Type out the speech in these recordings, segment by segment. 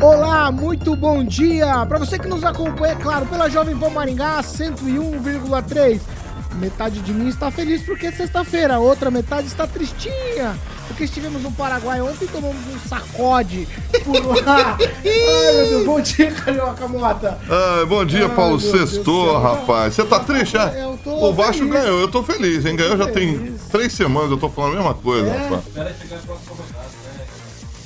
Olá, muito bom dia! Para você que nos acompanha, é claro, pela Jovem Pan Maringá 101,3. Metade de mim está feliz porque é sexta-feira, a outra metade está tristinha. Porque estivemos no Paraguai ontem e tomamos um sacode por lá. Ai, meu Deus, bom dia, Carioca Mota. Ai, bom dia, Ai, Paulo Sextou, rapaz. Você tá triste, é? Eu tô O Vasco feliz. ganhou, eu tô feliz, hein? Ganhou já tem feliz. três semanas, eu tô falando a mesma coisa, É? rapaz.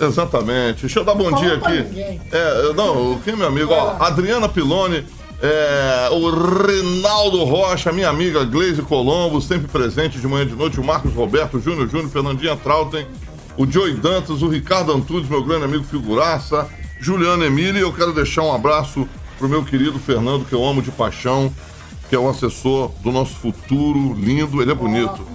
Exatamente. Deixa eu dar bom Fala dia aqui. ninguém. É, não, quem é meu amigo? Ó, Adriana Piloni, é, o Reinaldo Rocha, minha amiga Gleise Colombo, sempre presente de manhã e de noite, o Marcos Roberto, o Júnior Júnior, Fernandinha Trautem, o Joey Dantas, o Ricardo Antunes, meu grande amigo figuraça, Juliana Emília, e eu quero deixar um abraço pro meu querido Fernando, que eu amo de paixão, que é o assessor do nosso futuro lindo, ele é bonito.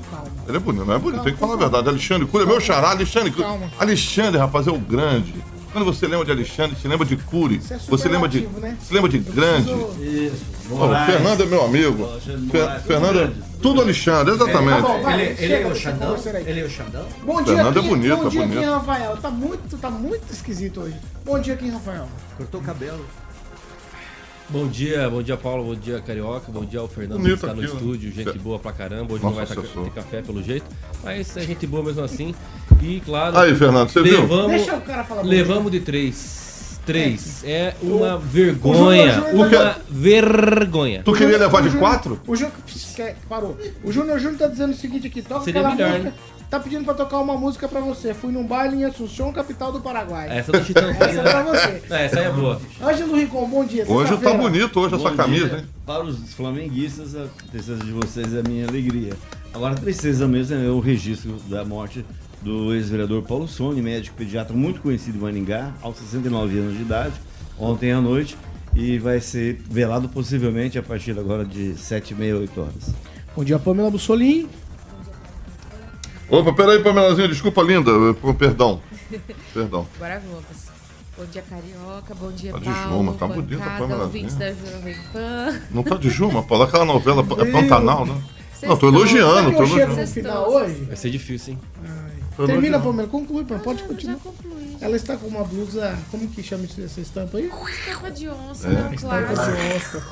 Ele é bonito, não é bonito, tem que falar a verdade. Alexandre Cura é meu xará, Alexandre Cura. Calma. Alexandre, rapaz, é o grande. Quando você lembra de Alexandre, você lembra de Cury. Isso é Você lembra de. né? Você lembra de grande. preciso- Ó, o Fernando é meu amigo. Fer- Fernando é. Tudo Alexandre, Tá exatamente. bom, vai, Ele, ele chega é o Xandão? Ele é o Xandão? Bom dia, Fernando é bonito, Bom é dia, bonito. Kim Rafael. Tá muito, tá muito esquisito hoje. Bom dia, Kim Rafael. Cortou o cabelo. Bom dia, bom dia Paulo, bom dia Carioca, bom dia ao Fernando Bonito que está no aqui, né? estúdio, gente boa pra caramba, hoje Nossa, não vai tá- assessor. ter café pelo jeito, mas é gente boa mesmo assim. E claro, Aí, Fernando, você viu? levamos, Deixa o cara falar levamos de três. Três. É uma O- vergonha. o Júnior- uma vergonha. Tu queria levar de quatro? O Júnior. quer- Parou. O Júnior Júnior tá dizendo o seguinte aqui: toca Seria aquela melhor, música. Tá pedindo pra tocar uma música pra você. Fui num baile em Assunção, capital do Paraguai. Essa do Chitão. Essa é pra você. Não, essa aí é boa. Ângelo Rincon, bom dia. Hoje tá bonito, hoje Bom camisa, dia. hein? Para os flamenguistas, a tristeza de vocês é a minha alegria. Agora, a tristeza mesmo é o registro da morte do ex-vereador Paulo Sone, médico pediatra muito conhecido em Maningá, aos 69 anos de idade, ontem à noite, e vai ser velado possivelmente a partir agora de 7 e meia, 8 horas. Bom dia, Pamela Bussolim. Opa, peraí, Pamelazinha, desculpa, linda. Perdão. Perdão. Bora Globos. Bom dia, Carioca. Bom dia, Tá de Paulo. Juma, tá bonita a bancada, Pamela ouvintes da Vinha. Jovem Pan. Não tá de Juma, Paulo. Aquela novela é Pantanal, né? Não, tô elogiando, tô chego elogiando. no final hoje? Vai ser difícil, hein? Termina. Pamela. Conclui, Pamela. Pode Já continuar. Ela está com uma blusa. Como que chama isso- essa estampa aí? Estampa de onça, É. né? Estampa Clássico. de onça.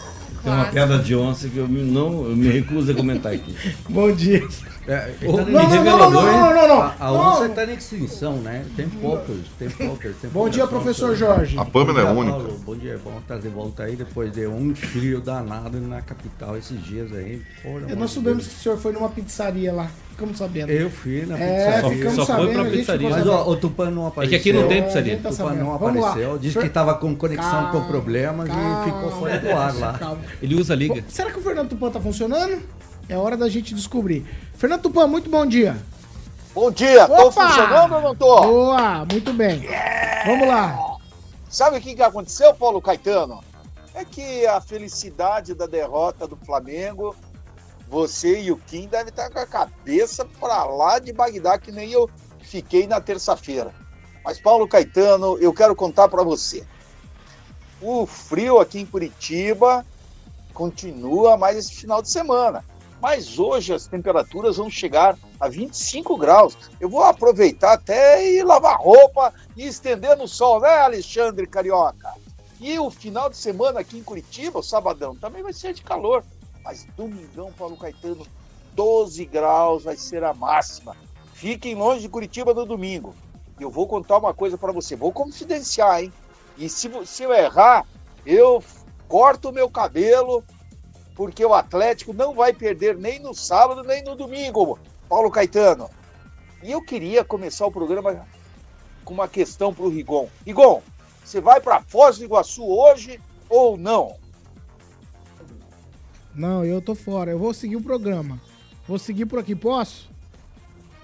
Tem uma piada de onça que eu me- não eu me recuso a comentar aqui. Bom dia. É, tá Não, não, não, não, revelador, não, hein? não, não, não. A, a Não. onça está em extinção, né? Tem poucos, tem poucas. tem Bom dia, professor Jorge. A Pamela é única. Paulo. Bom dia, bom estar de volta aí depois de um frio danado na capital esses dias aí. É, Nós soubemos que o senhor foi numa pizzaria lá. Ficamos sabendo. Eu fui na É, pizzaria. ficamos Só foi sabendo. pra pizzaria. Mas ó, o Tupan não É apareceu. que aqui não tem É, pizzaria. tá O Tupan sabendo. não apareceu. Disse Senhor- que estava com conexão Calma, com problemas e ficou fora do ar lá. Calma. Ele usa a liga. Será que o Fernando Tupan tá funcionando? É hora da gente descobrir. Fernando Tupan, muito bom dia. Bom dia, tô Opa! funcionando ou não tô? Boa, muito bem. Vamos lá. Sabe o que, que aconteceu, Paulo Caetano? É que a felicidade da derrota do Flamengo, você e o Kim devem estar com a cabeça pra lá de Bagdá, que nem eu fiquei na terça-feira. Mas, Paulo Caetano, eu quero contar pra você. O frio aqui em Curitiba continua mais esse final de semana. Mas hoje as temperaturas vão chegar a 25 graus. Eu vou aproveitar até e lavar roupa e estender no sol, né, Alexandre Carioca? E o final de semana aqui em Curitiba, o sabadão, também vai ser de calor. Mas domingão, Paulo Caetano, 12 graus vai ser a máxima. Fiquem longe de Curitiba no domingo. Eu vou contar uma coisa para você, vou confidenciar, hein? E se, se eu errar, eu corto o meu cabelo, porque o Atlético não vai perder nem no sábado, nem no domingo, Paulo Caetano. E eu queria começar o programa com uma questão para o Rigon. Rigon, você vai para Foz do Iguaçu hoje ou não? Não, eu tô fora. Eu vou seguir o programa. Vou seguir por aqui, posso?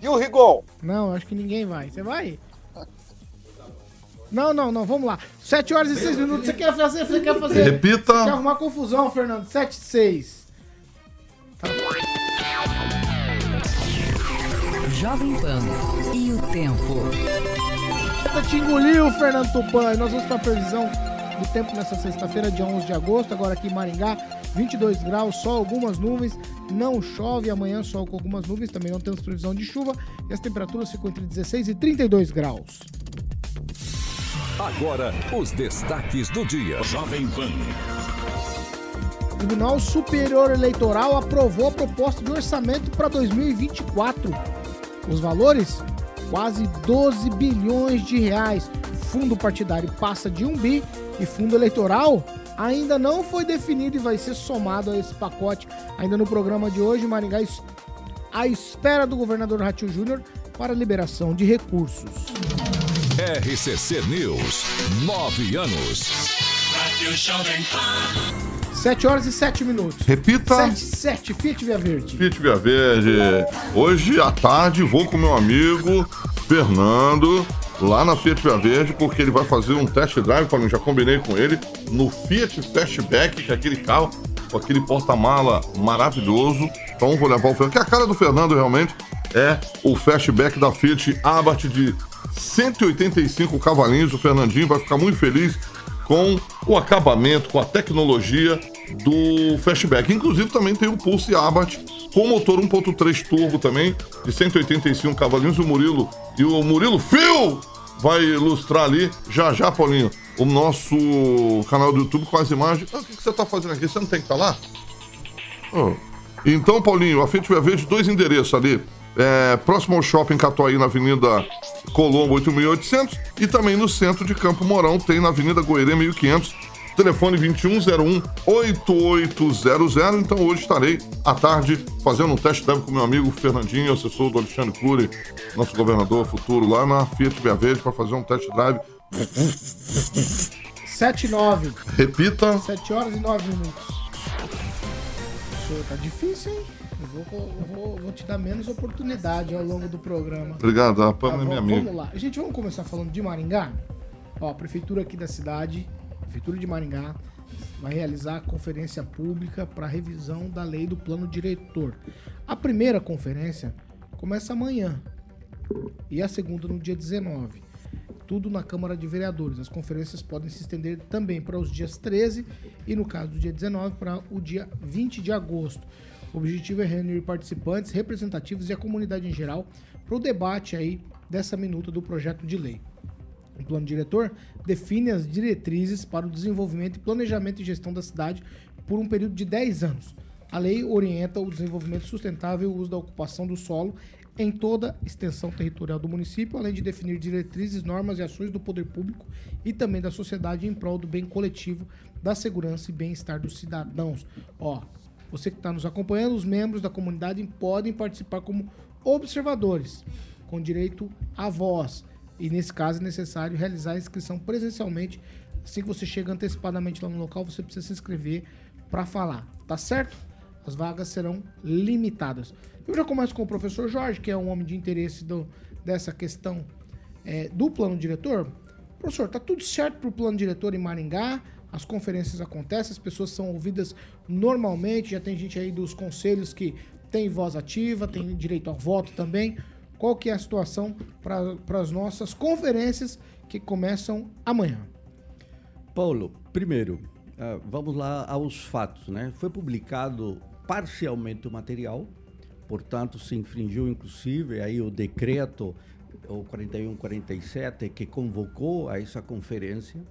E o Rigon? Não, acho que ninguém vai. Você vai? Não, não, não, vamos lá. 7 horas e 6 minutos. Você quer fazer? Você quer fazer? Repita. Quer arrumar confusão, Fernando? 7 e 6. Jovem Pan e o tempo. Te engoliu, Fernando Tupan. E nós vamos para a previsão do tempo nessa sexta-feira, dia 11 de agosto. Agora aqui em Maringá, 22 graus, só algumas nuvens. Não chove amanhã, sol com algumas nuvens. Também não temos previsão de chuva. E as temperaturas ficam entre 16 e 32 graus. Agora, os destaques do dia. Jovem Pan. O Tribunal Superior Eleitoral aprovou a proposta de orçamento para 2024. Os valores? Quase 12 bilhões de reais. Fundo partidário passa de 1 bi e fundo eleitoral ainda não foi definido e vai ser somado a esse pacote. Ainda no programa de hoje, Maringá à espera do governador Ratinho Júnior para liberação de recursos. RCC News. Nove anos. Rádio Jovem Pan. 7 horas e 7 minutos. Repita. 7, 7, Fiat Via Verde. Fiat Via Verde. Hoje à tarde vou com meu amigo Fernando lá na Fiat Via Verde, porque ele vai fazer um test drive, Paulinho, já combinei com ele, no Fiat Fastback, que é aquele carro com aquele porta-mala maravilhoso. Então vou levar o Fernando, que é a cara do Fernando realmente é o Fastback da Fiat Abarth de 185 cavalinhos. O Fernandinho vai ficar muito feliz com o acabamento, com a tecnologia do Fastback. Inclusive também tem o Pulse Abarth com motor 1.3 turbo também, de 185 cavalinhos. O Murilo e o Murilo Fio vai ilustrar ali, já já, Paulinho, o nosso canal do YouTube com as imagens. Ah, o que você tá fazendo aqui? Você não tem que estar lá? Oh. Então, Paulinho, a Fiat Verde, dois endereços ali. É, próximo ao shopping Catuaí, na Avenida Colombo 8800. E também no centro de Campo Mourão, tem na Avenida Goerê 1500. Telefone 2101-8800. Então hoje estarei à tarde fazendo um teste drive com meu amigo Fernandinho, assessor do Alexandre Cury, nosso governador futuro, lá na Fiat Verde, para fazer um test drive. 7 e 9. Repita. 7 horas e 9 minutos. Tá difícil, hein? Eu vou, eu vou- vou te dar menos oportunidade ao longo do programa. Obrigado, a Tá, é minha vamos- amiga. Vamos lá. Gente, vamos começar falando de Maringá? Ó, a prefeitura aqui da cidade, prefeitura de Maringá, vai realizar a conferência pública para revisão da lei do plano diretor. A primeira conferência começa amanhã e a segunda no dia 19. Tudo na Câmara de Vereadores. As conferências podem se estender também para os dias 13 e, no caso do dia 19, para o dia 20 de agosto. O objetivo é reunir participantes representativos e a comunidade em geral para o debate aí dessa minuta do projeto de lei. O plano diretor define as diretrizes para o desenvolvimento planejamento e gestão da cidade por um período de 10 anos. A lei orienta o desenvolvimento sustentável e o uso da ocupação do solo em toda a extensão territorial do município, além de definir diretrizes, normas e ações do poder público e também da sociedade em prol do bem coletivo, da segurança e bem-estar dos cidadãos. Ó, você que está nos acompanhando, os membros da comunidade podem participar como observadores, com direito à voz. E nesse caso é necessário realizar a inscrição presencialmente. Assim que você chega antecipadamente lá no local, você precisa se inscrever para falar, tá certo? As vagas serão limitadas. Eu já começo com o professor Jorge, que é um homem de interesse do- dessa questão é, do plano diretor. Professor, tá tudo certo para o plano diretor em Maringá? As conferências acontecem, as pessoas são ouvidas normalmente, já tem gente aí dos conselhos que tem voz ativa, tem direito ao voto também. Qual que é a situação para as nossas conferências que começam amanhã? Paulo, primeiro, ah, vamos lá aos fatos, né? Foi publicado parcialmente o material, portanto, se infringiu inclusive aí o decreto o 4147 que convocou a essa conferência.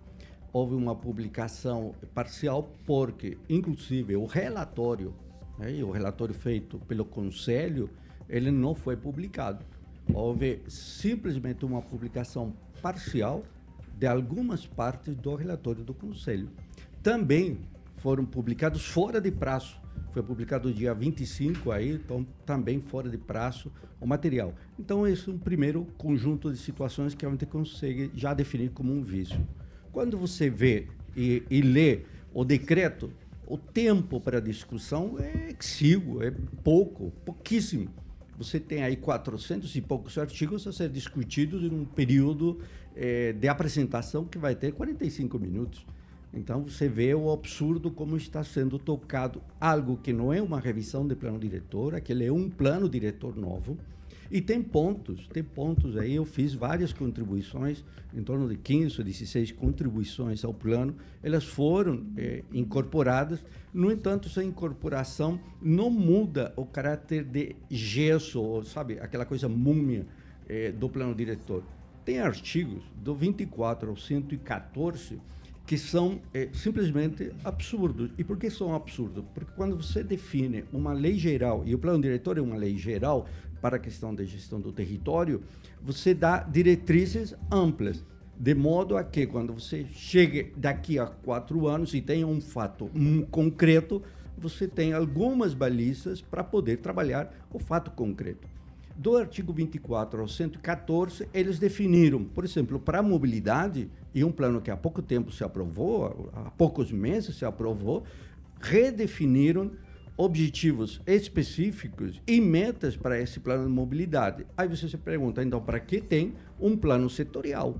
Houve uma publicação parcial porque, inclusive, o relatório, né, o relatório feito pelo Conselho, ele não foi publicado. Houve simplesmente uma publicação parcial de algumas partes do relatório do Conselho. Também foram publicados fora de prazo. Foi publicado dia 25 aí, então também fora de prazo o material. Então esse é um primeiro conjunto de situações que a gente consegue já definir como um vício. Quando você vê e, e lê o decreto, o tempo para discussão é exíguo, é pouco, pouquíssimo. você tem aí 400 e poucos artigos a ser discutidos em um período eh, de apresentação que vai ter 45 minutos. Então você vê o absurdo como está sendo tocado algo que não é uma revisão de plano diretor, aquele é um plano diretor novo. E tem pontos, tem pontos aí. Eu fiz várias contribuições, em torno de 15 ou 16 contribuições ao plano. Elas foram eh, incorporadas. No entanto, essa incorporação não muda o caráter de gesso, sabe, aquela coisa múmia eh, do plano diretor. Tem artigos do 24 ao 114 que são eh, simplesmente absurdos. E por que são absurdos? Porque quando você define uma lei geral, e o plano diretor é uma lei geral para a questão da gestão do território, você dá diretrizes amplas, de modo a que quando você chegue daqui a quatro anos e tenha um fato um, concreto, você tem algumas balizas para poder trabalhar o fato concreto. Do artigo 24 ao 114, eles definiram, por exemplo, para a mobilidade, e um plano que há pouco tempo se aprovou, há poucos meses se aprovou, redefiniram objetivos específicos e metas para esse plano de mobilidade. Aí você se pergunta, então, para que tem um plano setorial?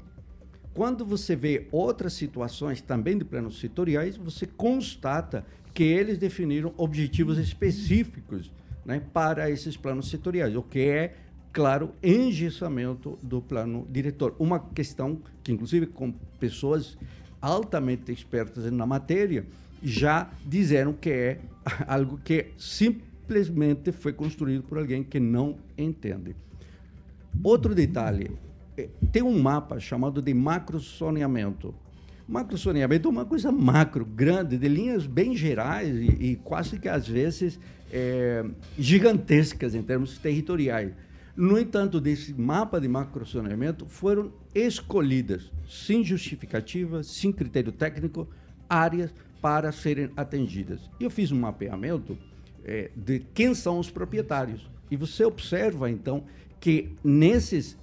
Quando você vê outras situações também de planos setoriais, você constata que eles definiram objetivos específicos né, para esses planos setoriais, o que é, claro, engessamento do plano diretor. Uma questão que, inclusive, com pessoas altamente expertas na matéria, já disseram que é algo que simplesmente foi construído por alguém que não entende. Outro detalhe, eh, tem um mapa chamado de macrozoneamento. Macrozoneamento é uma coisa macro, grande, de linhas bem gerais e, e quase que às vezes é, gigantescas em termos territoriais. No entanto, desse mapa de macrozoneamento foram escolhidas, sem justificativa, sem critério técnico, áreas para serem atendidas. Eu fiz um mapeamento é, de quem são os proprietários. E você observa, então, que nesses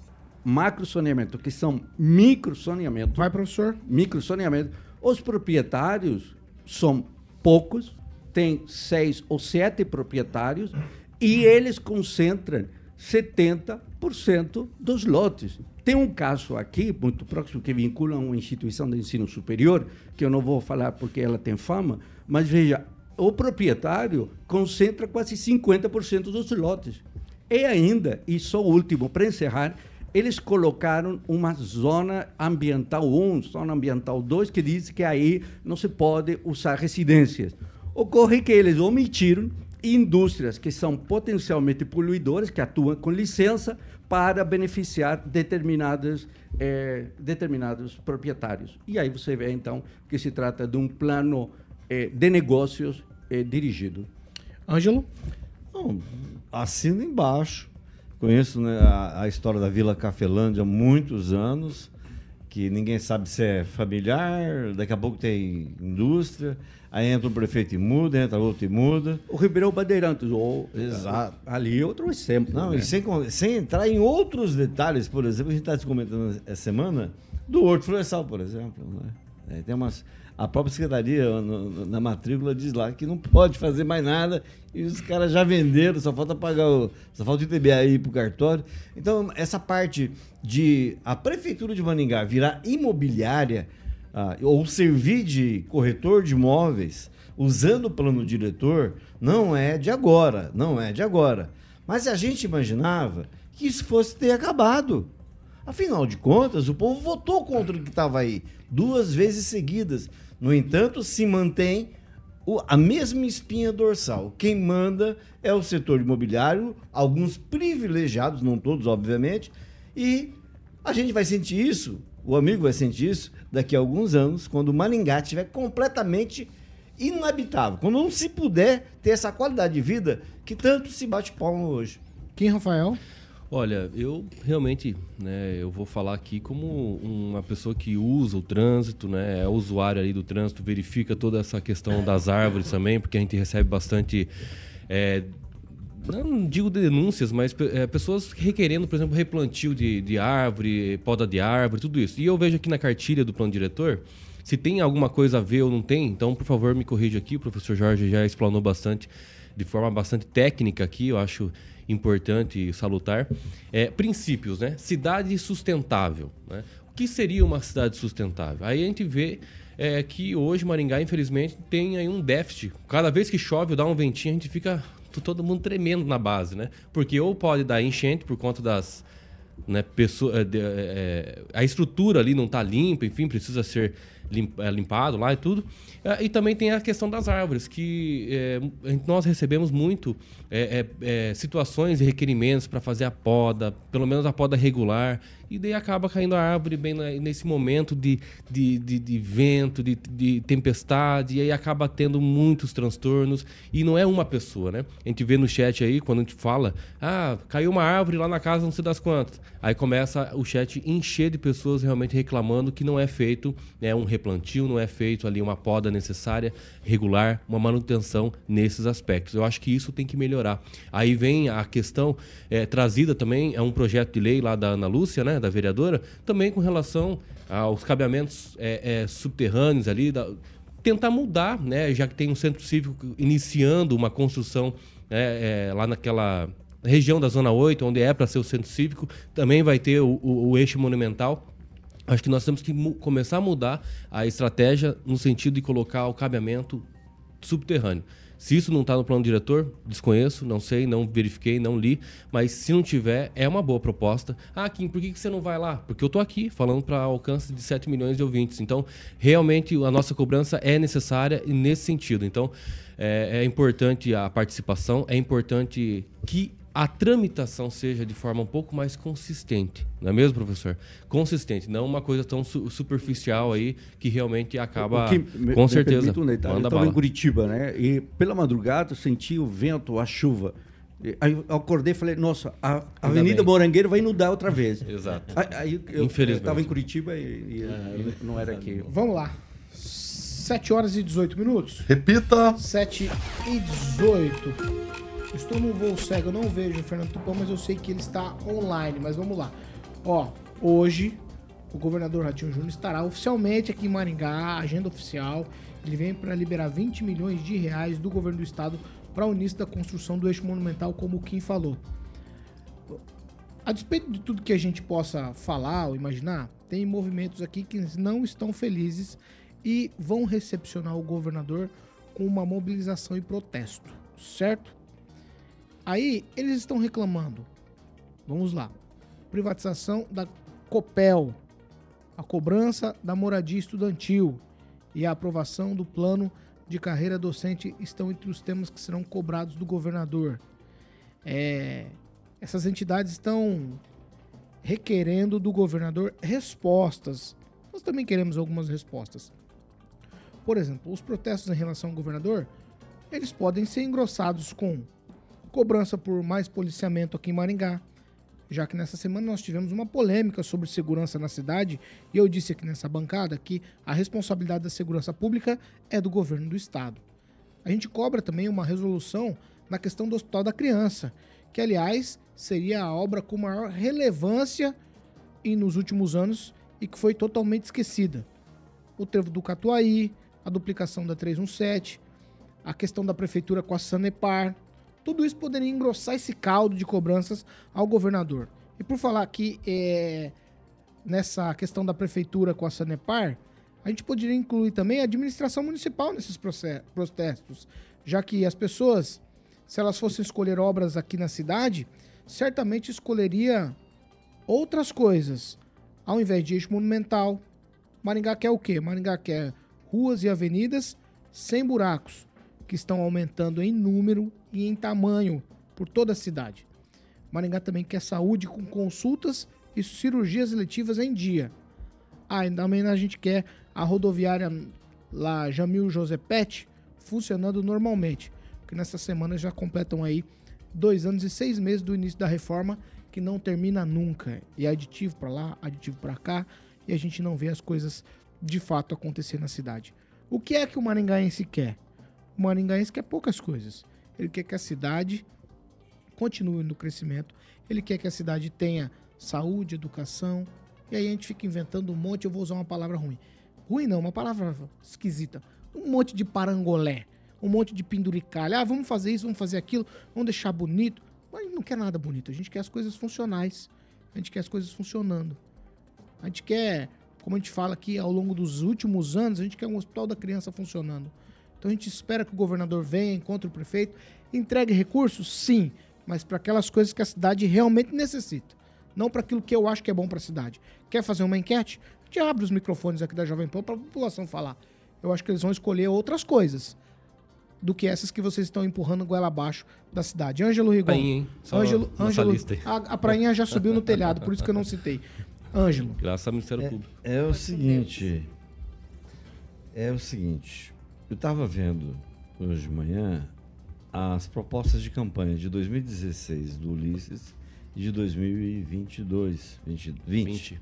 macrozoneamentos, que são microzoneamentos... Vai, professor. Microzoneamentos, os proprietários são poucos, tem seis ou sete proprietários, e eles concentram 70% dos lotes. Tem um caso aqui, muito próximo, que vincula a uma instituição de ensino superior, que eu não vou falar porque ela tem fama, mas veja, o proprietário concentra quase 50% dos lotes. E ainda, e só o último, para encerrar, eles colocaram uma zona ambiental 1, zona ambiental 2, que diz que aí não se pode usar residências. Ocorre que eles omitiram indústrias que são potencialmente poluidoras, que atuam com licença, para beneficiar determinadas, eh, determinados proprietários. E aí você vê, então, que se trata de um plano eh, de negócios eh, dirigido. Ângelo? Não, assino embaixo. Conheço né, a, a história da Vila Cafelândia há muitos anos, que ninguém sabe se é familiar, daqui a pouco tem indústria. Aí entra um prefeito e muda, entra outro e muda. O Ribeirão Bandeirantes, ou, Exato. ali é outro exemplo. Não, né? e sem, sem entrar em outros detalhes, por exemplo, a gente está comentando essa semana do Horto Florestal, por exemplo. Né? É, tem umas, a própria secretaria no- na matrícula diz lá que não pode fazer mais nada e os caras já venderam, só falta pagar o. Só falta o ITBA aí pro cartório. Então, essa parte de a prefeitura de Maningá virar imobiliária ah, ou servir de corretor de imóveis usando o plano diretor não é de agora, não é de agora. Mas a gente imaginava que isso fosse ter acabado. Afinal de contas, o povo votou contra o que estava aí duas vezes seguidas. No entanto, se mantém a mesma espinha dorsal. Quem manda é o setor imobiliário, alguns privilegiados, não todos, obviamente, e a gente vai sentir isso, o amigo vai sentir isso daqui a alguns anos, quando o Maringá estiver completamente inabitável, quando não se puder ter essa qualidade de vida que tanto se bate palma hoje. Quem, Rafael? Olha, eu realmente, né, eu vou falar aqui como uma pessoa que usa o trânsito, né, é usuário ali do trânsito, verifica toda essa questão das árvores também, porque a gente recebe bastante, é, não digo denúncias, mas é, pessoas requerendo, por exemplo, replantio de, de árvore, poda de árvore, tudo isso. E eu vejo aqui na cartilha do plano diretor, se tem alguma coisa a ver ou não tem, então, por favor, me corrija aqui, o professor Jorge já explanou bastante, de forma bastante técnica aqui, eu acho importante e salutar. É, princípios, né? Cidade sustentável. Né? O que seria uma cidade sustentável? Aí a gente vê é, que hoje Maringá, infelizmente, tem aí um déficit. Cada vez que chove dá um ventinho, a gente fica todo mundo tremendo na base, né? Porque ou pode dar enchente por conta das né, pessoa, é, de- é, a estrutura ali não está limpa, enfim, precisa ser é, limpado lá e tudo. É, e também tem a questão das árvores, que é, nós recebemos muito é, é, é, situações e requerimentos para fazer a poda, pelo menos a poda regular, e daí acaba caindo a árvore bem na- nesse momento de, de, de, de vento, de, de tempestade, e aí acaba tendo muitos transtornos, e não é uma pessoa, né? A gente vê no chat aí, quando a gente fala, ah, caiu uma árvore lá na casa, não sei das quantas. Aí começa o chat encher de pessoas realmente reclamando que não é feito né, um replantio, não é feito ali uma poda necessária, regular, uma manutenção nesses aspectos. Eu acho que isso tem que melhorar. Aí vem a questão é, trazida também, é um projeto de lei lá da Ana Lúcia, né, da vereadora, também com relação aos cabeamentos é, é, subterrâneos ali, da- tentar mudar, né, já que tem um centro cívico iniciando uma construção né, é, lá naquela região da Zona 8, onde é para ser o centro cívico, também vai ter o, o- o eixo monumental. Acho que nós temos que começar a mudar a estratégia no sentido de colocar o cabeamento subterrâneo. Se isso não está no plano diretor, desconheço, não sei, não verifiquei, não li, mas se não tiver, é uma boa proposta. Ah, Kim, por que, que você não vai lá? Porque eu estou aqui falando para alcance de 7 milhões de ouvintes. Então, realmente, a nossa cobrança é necessária nesse sentido. Então, é, é importante a participação, é importante que a tramitação seja de forma um pouco mais consistente, não é mesmo, professor? Consistente, não uma coisa tão su- superficial aí que realmente acaba, que me- com me certeza, um detalhe, eu estava em. Curitiba, né? E pela madrugada eu senti o vento, a chuva. Aí eu acordei e falei, nossa, a Avenida bem. Morangueiro vai inundar outra vez. Exato. Aí, aí eu Infelizmente. estava em Curitiba e, e- e não era aqui. Vamos lá. 7 horas e 18 minutos. Repita. 7 e 18. Estou no voo cego, não vejo o Fernando Tupão, mas eu sei que ele está online. Mas vamos lá. Ó, hoje o governador Ratinho Júnior estará oficialmente aqui em Maringá, agenda oficial. Ele vem para liberar 20 milhões de reais do governo do estado para o início da construção do eixo monumental, como o Kim falou. A despeito de tudo que a gente possa falar ou imaginar, tem movimentos aqui que não estão felizes e vão recepcionar o governador com uma mobilização e protesto, certo? Aí eles estão reclamando. Vamos lá. Privatização da Copel, a cobrança da moradia estudantil e a aprovação do plano de carreira docente estão entre os temas que serão cobrados do governador. É, essas entidades estão requerendo do governador respostas. Nós também queremos algumas respostas. Por exemplo, os protestos em relação ao governador, eles podem ser engrossados com cobrança por mais policiamento aqui em Maringá, já que nessa semana nós tivemos uma polêmica sobre segurança na cidade, e eu disse aqui nessa bancada que a responsabilidade da segurança pública é do governo do estado. A gente cobra também uma resolução na questão do Hospital da Criança, que aliás seria a obra com maior relevância e nos últimos anos e que foi totalmente esquecida. O trevo do Catuaí, a duplicação da 317, a questão da prefeitura com a Sanepar, tudo isso poderia engrossar esse caldo de cobranças ao governador. E por falar aqui é, nessa questão da prefeitura com a Sanepar, a gente poderia incluir também a administração municipal nesses protestos, já que as pessoas, se elas fossem escolher obras aqui na cidade, certamente escolheria outras coisas, ao invés de eixo monumental. Maringá quer o quê? Maringá quer ruas e avenidas sem buracos, que estão aumentando em número e em tamanho por toda a cidade. Maringá também quer saúde com consultas e cirurgias eletivas em dia. Ah, e a gente quer a rodoviária lá Jamil Josepete funcionando normalmente, porque nessa semana já completam aí dois anos e seis meses do início da reforma que não termina nunca. E aditivo para lá, aditivo para cá, e a gente não vê as coisas de fato acontecer na cidade. O que é que o maringaense quer? O maringaense quer poucas coisas. Ele quer que a cidade continue no crescimento, ele quer que a cidade tenha saúde, educação, e aí a gente fica inventando um monte, eu vou usar uma palavra ruim. Ruim não, uma palavra esquisita. Um monte de parangolé, um monte de penduricalha. Ah, vamos fazer isso, vamos fazer aquilo, vamos deixar bonito. Mas a gente não quer nada bonito, a gente quer as coisas funcionais. A gente quer as coisas funcionando. A gente quer, como a gente fala aqui ao longo dos últimos anos, a gente quer um hospital da criança funcionando. Então a gente espera que o governador venha, encontre o prefeito, entregue recursos, sim, mas para aquelas coisas que a cidade realmente necessita. Não para aquilo que eu acho que é bom para a cidade. Quer fazer uma enquete? A gente abre os microfones aqui da Jovem Pan para a população falar. Eu acho que eles vão escolher outras coisas do que essas que vocês estão empurrando goela abaixo da cidade. Ângelo Rigon. Prainha, hein? Só Ângelo, nossa Ângelo, lista aí. a, a prainha já subiu no telhado, por isso que eu não citei. Ângelo. Graças ao Ministério Público. É o seguinte. É o seguinte. Eu estava vendo hoje de manhã as propostas de campanha de 2016 do Ulisses e de 2022, 20, 20. 20.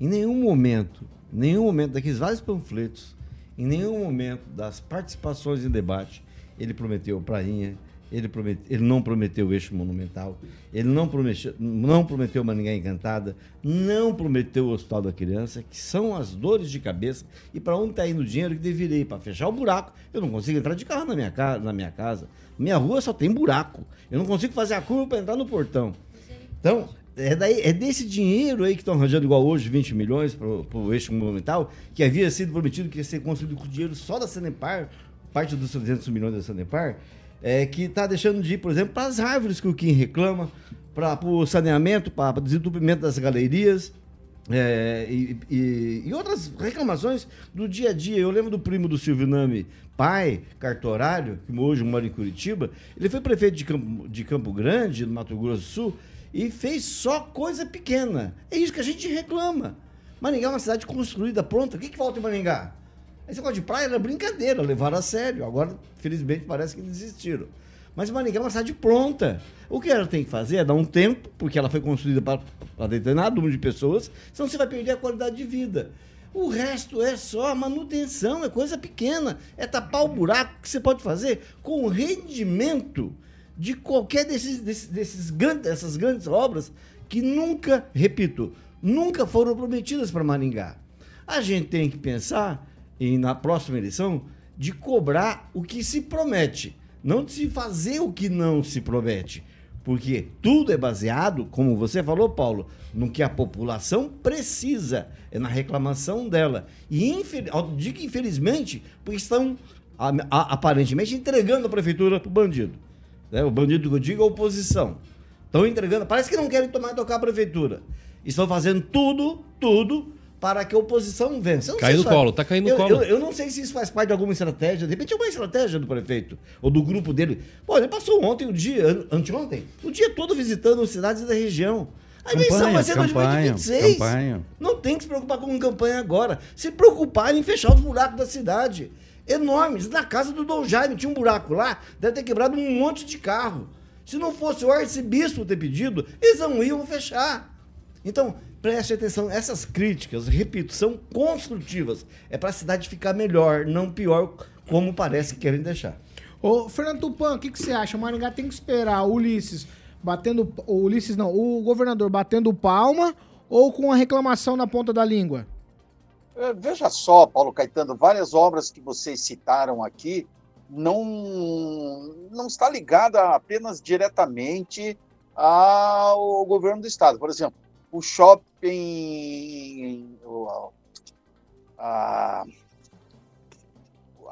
Em nenhum momento, nenhum momento daqueles vários panfletos, em nenhum momento das participações em debate, ele prometeu prainha, ele, promet, ele não prometeu o eixo monumental, ele não prometeu, não prometeu Maringá Encantada, não prometeu o Hospital da Criança, que são as dores de cabeça e para onde está indo o dinheiro que deveria ir para fechar o buraco. Eu não consigo entrar de carro na minha, ca- na minha casa. Minha rua só tem buraco. Eu não consigo fazer a curva para entrar no portão. Então, é, daí, é desse dinheiro aí que estão arranjando, igual hoje, 20 milhões para o eixo monumental, que havia sido prometido que ia ser construído com dinheiro só da Sanepar, parte dos 300 milhões da Sanepar, é, que está deixando de ir, por exemplo, para as árvores que o Kim reclama, para o saneamento, para o desentupimento das galerias. é, e, e- e outras reclamações do dia a dia. Eu lembro do primo do Silvio Nami, pai, cartorário, que hoje mora em Curitiba. Ele foi prefeito de Campo, de Campo Grande, no Mato Grosso do Sul, e fez só coisa pequena. É isso que a gente reclama. Maringá é uma cidade construída, pronta. O que, que falta em Maringá? Esse negócio de praia era brincadeira, levaram a sério. Agora, felizmente, parece que desistiram. Mas Maringá é uma cidade pronta. O que ela tem que fazer é dar um tempo, porque ela foi construída para determinado número de pessoas, senão você vai perder a qualidade de vida. O resto é só manutenção, é coisa pequena. É tapar o buraco que você pode fazer com o rendimento de qualquer desses, desses, desses grandes, dessas grandes obras que nunca, repito, nunca foram prometidas para Maringá. A gente tem que pensar em, na próxima eleição, de cobrar o que se promete, não de se fazer o que não se promete. Porque tudo é baseado, como você falou, Paulo, no que a população precisa, é na reclamação dela. E infel- digo infelizmente, porque estão a- a- aparentemente entregando a prefeitura para o bandido. né? O bandido que eu digo é a oposição. Estão entregando, parece que não querem tomar tocar a prefeitura. Estão fazendo tudo, tudo para que a oposição vença. Eu não Caiu sei no colo, tá caindo no colo. Eu, eu não sei se isso faz parte de alguma estratégia. De repente é uma estratégia do prefeito ou do grupo dele. Pô, ele passou ontem o dia, an- anteontem, o dia todo visitando cidades da região. A eleição Campanha, vai ser campanha, 2026. campanha. Não tem que se preocupar com campanha agora. Se preocupar em fechar os buracos da cidade. Enormes. Na casa do Dom Jaime tinha um buraco lá, deve ter quebrado um monte de carro. Se não fosse o arcebispo ter pedido, eles não iam fechar. Então, preste atenção, essas críticas, repito, são construtivas. É para a cidade ficar melhor, não pior, como parece que querem deixar. Ô, Fernando Tupan, o que, que você acha? O Maringá tem que esperar o Ulisses batendo. O Ulisses não, o governador batendo palma ou com a reclamação na ponta da língua? É, Veja só, Paulo Caetano, várias obras que vocês citaram aqui não, não está ligada apenas diretamente ao governo do estado. Por exemplo, o shopping, o- a-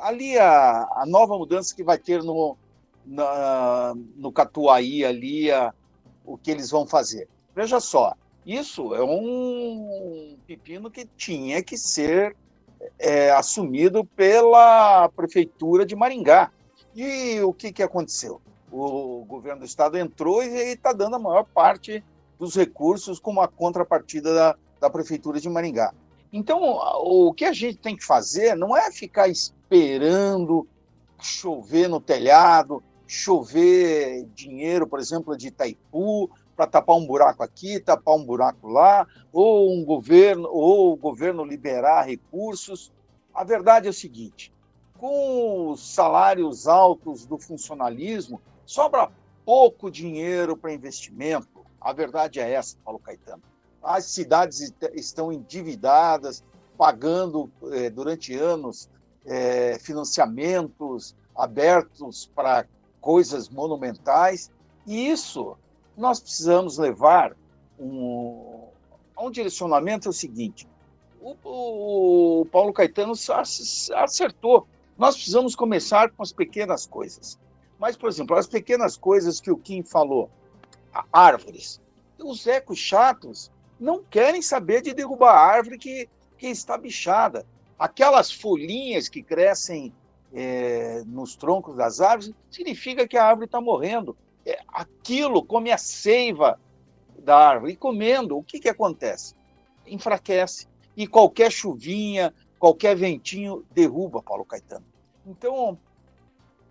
ali a, a nova mudança que vai ter no, na- no Catuaí ali, a- o que eles vão fazer. Veja só, isso é um pepino que tinha que ser é, assumido pela prefeitura de Maringá. E o que, que aconteceu? O governo do estado entrou e está dando a maior parte dos recursos como a contrapartida da, da prefeitura de Maringá. Então, o que a gente tem que fazer não é ficar esperando chover no telhado, chover dinheiro, por exemplo, de Itaipu, para tapar um buraco aqui, tapar um buraco lá, ou um governo, ou o governo liberar recursos. A verdade é o seguinte: com os salários altos do funcionalismo, sobra pouco dinheiro para investimento. A verdade é essa, Paulo Caetano. As cidades est- estão endividadas, pagando eh, durante anos eh, financiamentos abertos para coisas monumentais E isso nós precisamos levar um, um direcionamento é o seguinte: o, o Paulo Caetano ac- acertou. Nós precisamos começar com as pequenas coisas. Mas, por exemplo, as pequenas coisas que o Kim falou, árvores. Os ecos chatos não querem saber de derrubar a árvore que, que está bichada. Aquelas folhinhas que crescem é, nos troncos das árvores significa que a árvore está morrendo. É, aquilo come a seiva da árvore. E comendo, o que, que acontece? Enfraquece. E qualquer chuvinha, qualquer ventinho derruba Paulo Caetano. Então,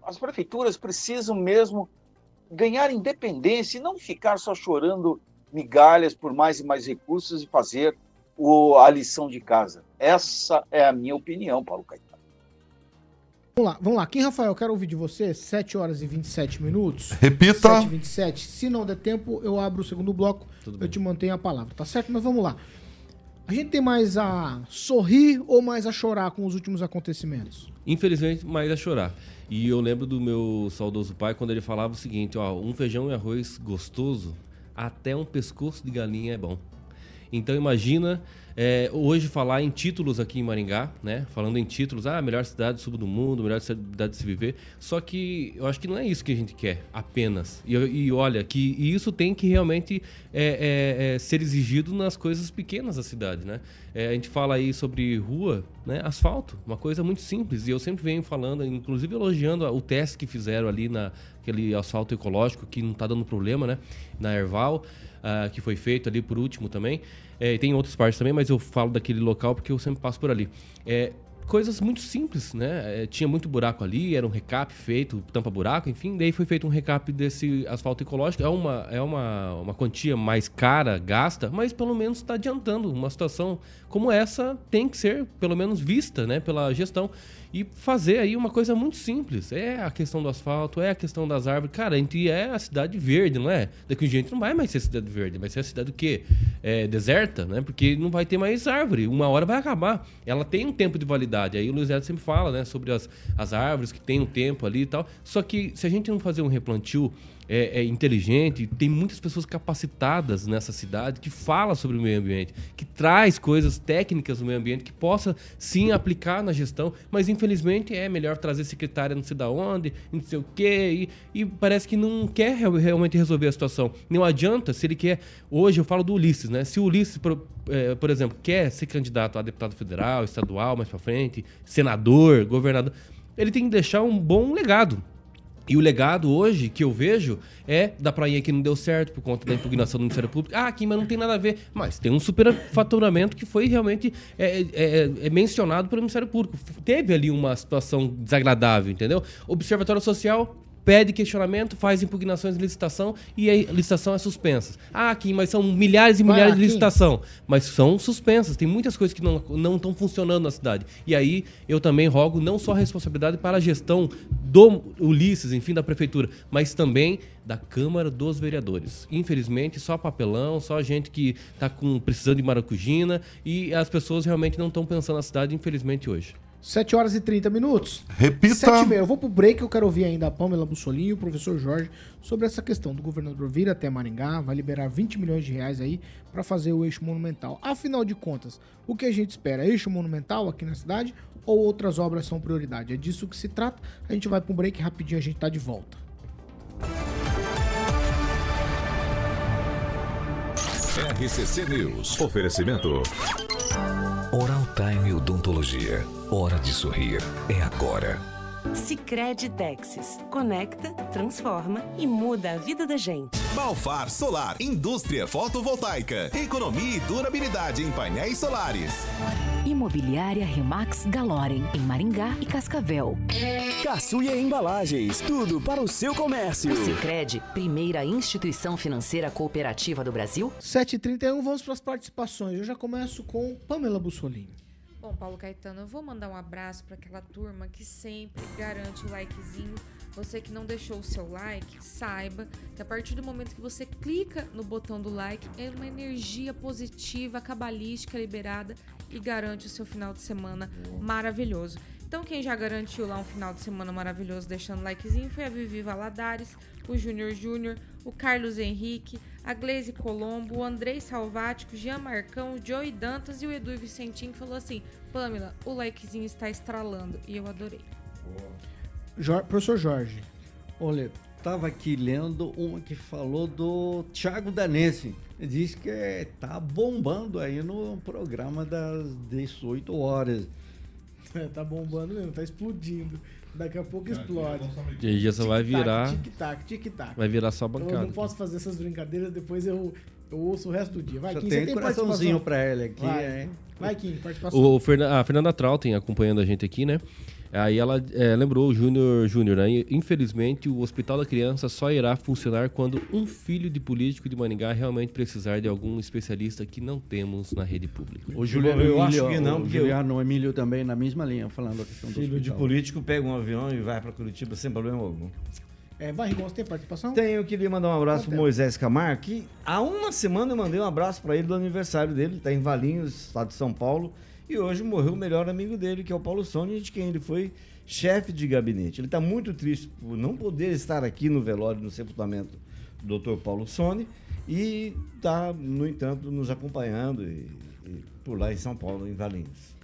as prefeituras precisam mesmo ganhar independência e não ficar só chorando migalhas por mais e mais recursos e fazer o, a lição de casa. Essa é a minha opinião, Paulo Caetano. Vamos lá, vamos lá. Kim Rafael, quero ouvir de você. 7 horas e 27 minutos. Repita. 7 e 27. Se não der tempo, eu abro o segundo bloco. eu te mantenho a palavra, tá certo? Mas vamos lá. A gente tem mais a sorrir ou mais a chorar com os últimos acontecimentos? Infelizmente, mais a chorar. E eu lembro do meu saudoso pai quando ele falava o seguinte, ó, um feijão e arroz gostoso, até um pescoço de galinha é bom. Então imagina é, hoje falar em títulos aqui em Maringá, né? Falando em títulos, ah, melhor cidade sul do mundo, melhor cidade de se viver. Só que eu acho que não é isso que a gente quer, apenas. E, e olha, que e isso tem que realmente é, é, é, ser exigido nas coisas pequenas da cidade, né? É, a gente fala aí sobre rua, né? Asfalto, uma coisa muito simples. E eu sempre venho falando, inclusive elogiando o teste que fizeram ali na aquele asfalto ecológico que não está dando problema, né? Na Erval, ah, que foi feito ali por último também. É, e tem outras partes também, mas eu falo daquele local porque eu sempre passo por ali. É, coisas muito simples, né? É, tinha muito buraco ali, era um recap feito, tampa-buraco, enfim. Daí foi feito um recap desse asfalto ecológico. É uma, é uma, uma quantia mais cara, gasta, mas pelo menos está adiantando. Uma situação como essa tem que ser, pelo menos, vista né, pela gestão. E fazer aí uma coisa muito simples. É a questão do asfalto, é a questão das árvores. Cara, a gente é a cidade verde, não é? Daqui a gente não vai mais ser cidade verde, vai ser a cidade o quê? É, deserta, né? Porque não vai ter mais árvore. Uma hora vai acabar. Ela tem um tempo de validade. Aí o Luiz Edson sempre fala, né? Sobre as, as árvores que tem um tempo ali e tal. Só que se a gente não fazer um replantio é, é inteligente, tem muitas pessoas capacitadas nessa cidade que fala sobre o meio ambiente, que traz coisas técnicas do meio ambiente que possa sim aplicar na gestão, mas infelizmente é melhor trazer secretária não sei da onde, não sei o quê, e, e parece que não quer real- realmente resolver a situação. Não adianta se ele quer. Hoje eu falo do Ulisses, né? Se o Ulisses, por, eh, por exemplo, quer ser candidato a deputado federal, estadual, mais pra frente, senador, governador, ele tem que deixar um bom legado. E o legado hoje que eu vejo é da prainha que não deu certo por conta da impugnação do Ministério Público. Ah, aqui, mas não tem nada a ver. Mas tem um superfaturamento que foi realmente é, é, é mencionado pelo Ministério Público. Teve ali uma situação desagradável, entendeu? Observatório Social pede questionamento, faz impugnações de licitação e a licitação é suspensa. Ah, Kim, mas são milhares e milhares lá, de licitação, mas são suspensas. Tem muitas coisas que não não estão funcionando na cidade. E aí eu também rogo não só a responsabilidade para a gestão do Ulisses, enfim, da prefeitura, mas também da Câmara dos Vereadores. Infelizmente, só papelão, só gente que está com, precisando de maracujina e as pessoas realmente não estão pensando na cidade, infelizmente, hoje. 7 horas e 30 minutos. Repita. 7 e meia. Eu vou pro break, eu quero ouvir ainda a Pamela Bussolini e o professor Jorge sobre essa questão do governador vir até Maringá, vai liberar 20 milhões de reais aí para fazer o eixo monumental. Afinal de contas, o que a gente espera? Eixo monumental aqui na cidade ou outras obras são prioridade? É disso que se trata. A gente vai pro break rapidinho, a gente tá de volta. RCC News. Oferecimento. Oral Time Hora de sorrir. É agora. Sicredi Texas. Conecta, transforma e muda a vida da gente. Balfar Solar, indústria fotovoltaica, economia e durabilidade em painéis solares. Imobiliária Remax Galorem, em Maringá e Cascavel. Caçuia Embalagens, tudo para o seu comércio. Sicredi, primeira instituição financeira cooperativa do Brasil. 7h31, vamos para as participações. Eu já começo com Pamela Bussolini. Bom, Paulo Caetano, eu vou mandar um abraço para aquela turma que sempre garante o likezinho. Você que não deixou o seu like, saiba que a partir do momento que você clica no botão do like, é uma energia positiva, cabalística liberada e garante o seu final de semana maravilhoso. Então quem já garantiu lá um final de semana maravilhoso deixando likezinho foi a Vivi Valadares, o Júnior Júnior, o Carlos Henrique, a Glaze Colombo, o Andrei Salvático, o Jean Marcão, o Joey Dantas e o Edu Vicentinho que falou assim: Pamela, o likezinho está estralando. E eu adorei. Jor- professor Jorge. Olha, estava aqui lendo uma que falou do Thiago Danese. Diz que é, tá bombando aí no programa das 18 horas. Tá bombando mesmo, tá explodindo. Daqui a pouco explode. E aí já só vai virar. Tic-tac, tic-tac. Vai virar só Eu bancada. não posso fazer essas brincadeiras, depois eu, eu ouço o resto do dia. Vai, Kim, tem você tem coraçãozinho pra ele aqui, Vai, é. Vai Kim, participação. O Fernan- a Fernanda Trautem acompanhando a gente aqui, né? Aí ela é, lembrou o Júnior Júnior, né? Infelizmente, o Hospital da Criança só irá funcionar quando um filho de político de Maringá realmente precisar de algum especialista que não temos na rede pública. O Juliano eu Emílio, acho que não, o porque eu- Juliano Emílio também na mesma linha, falando a questão do Filho de hospital. político pega um avião e vai pra Curitiba sem problema algum. É, vai, Rigon, você tem participação? Tenho, eu queria mandar um abraço pro Conta. Moisés Camargo, que há uma semana eu mandei um abraço pra ele do aniversário dele, ele tá em Valinhos, estado de São Paulo, e hoje morreu o melhor amigo dele, que é o Paulo Sônia, de quem ele foi chefe de gabinete. Ele tá muito triste por não poder estar aqui no velório, no sepultamento do Dr. Paulo Sone, e tá, no entanto, nos acompanhando e- e por lá em São Paulo, em Valinhos.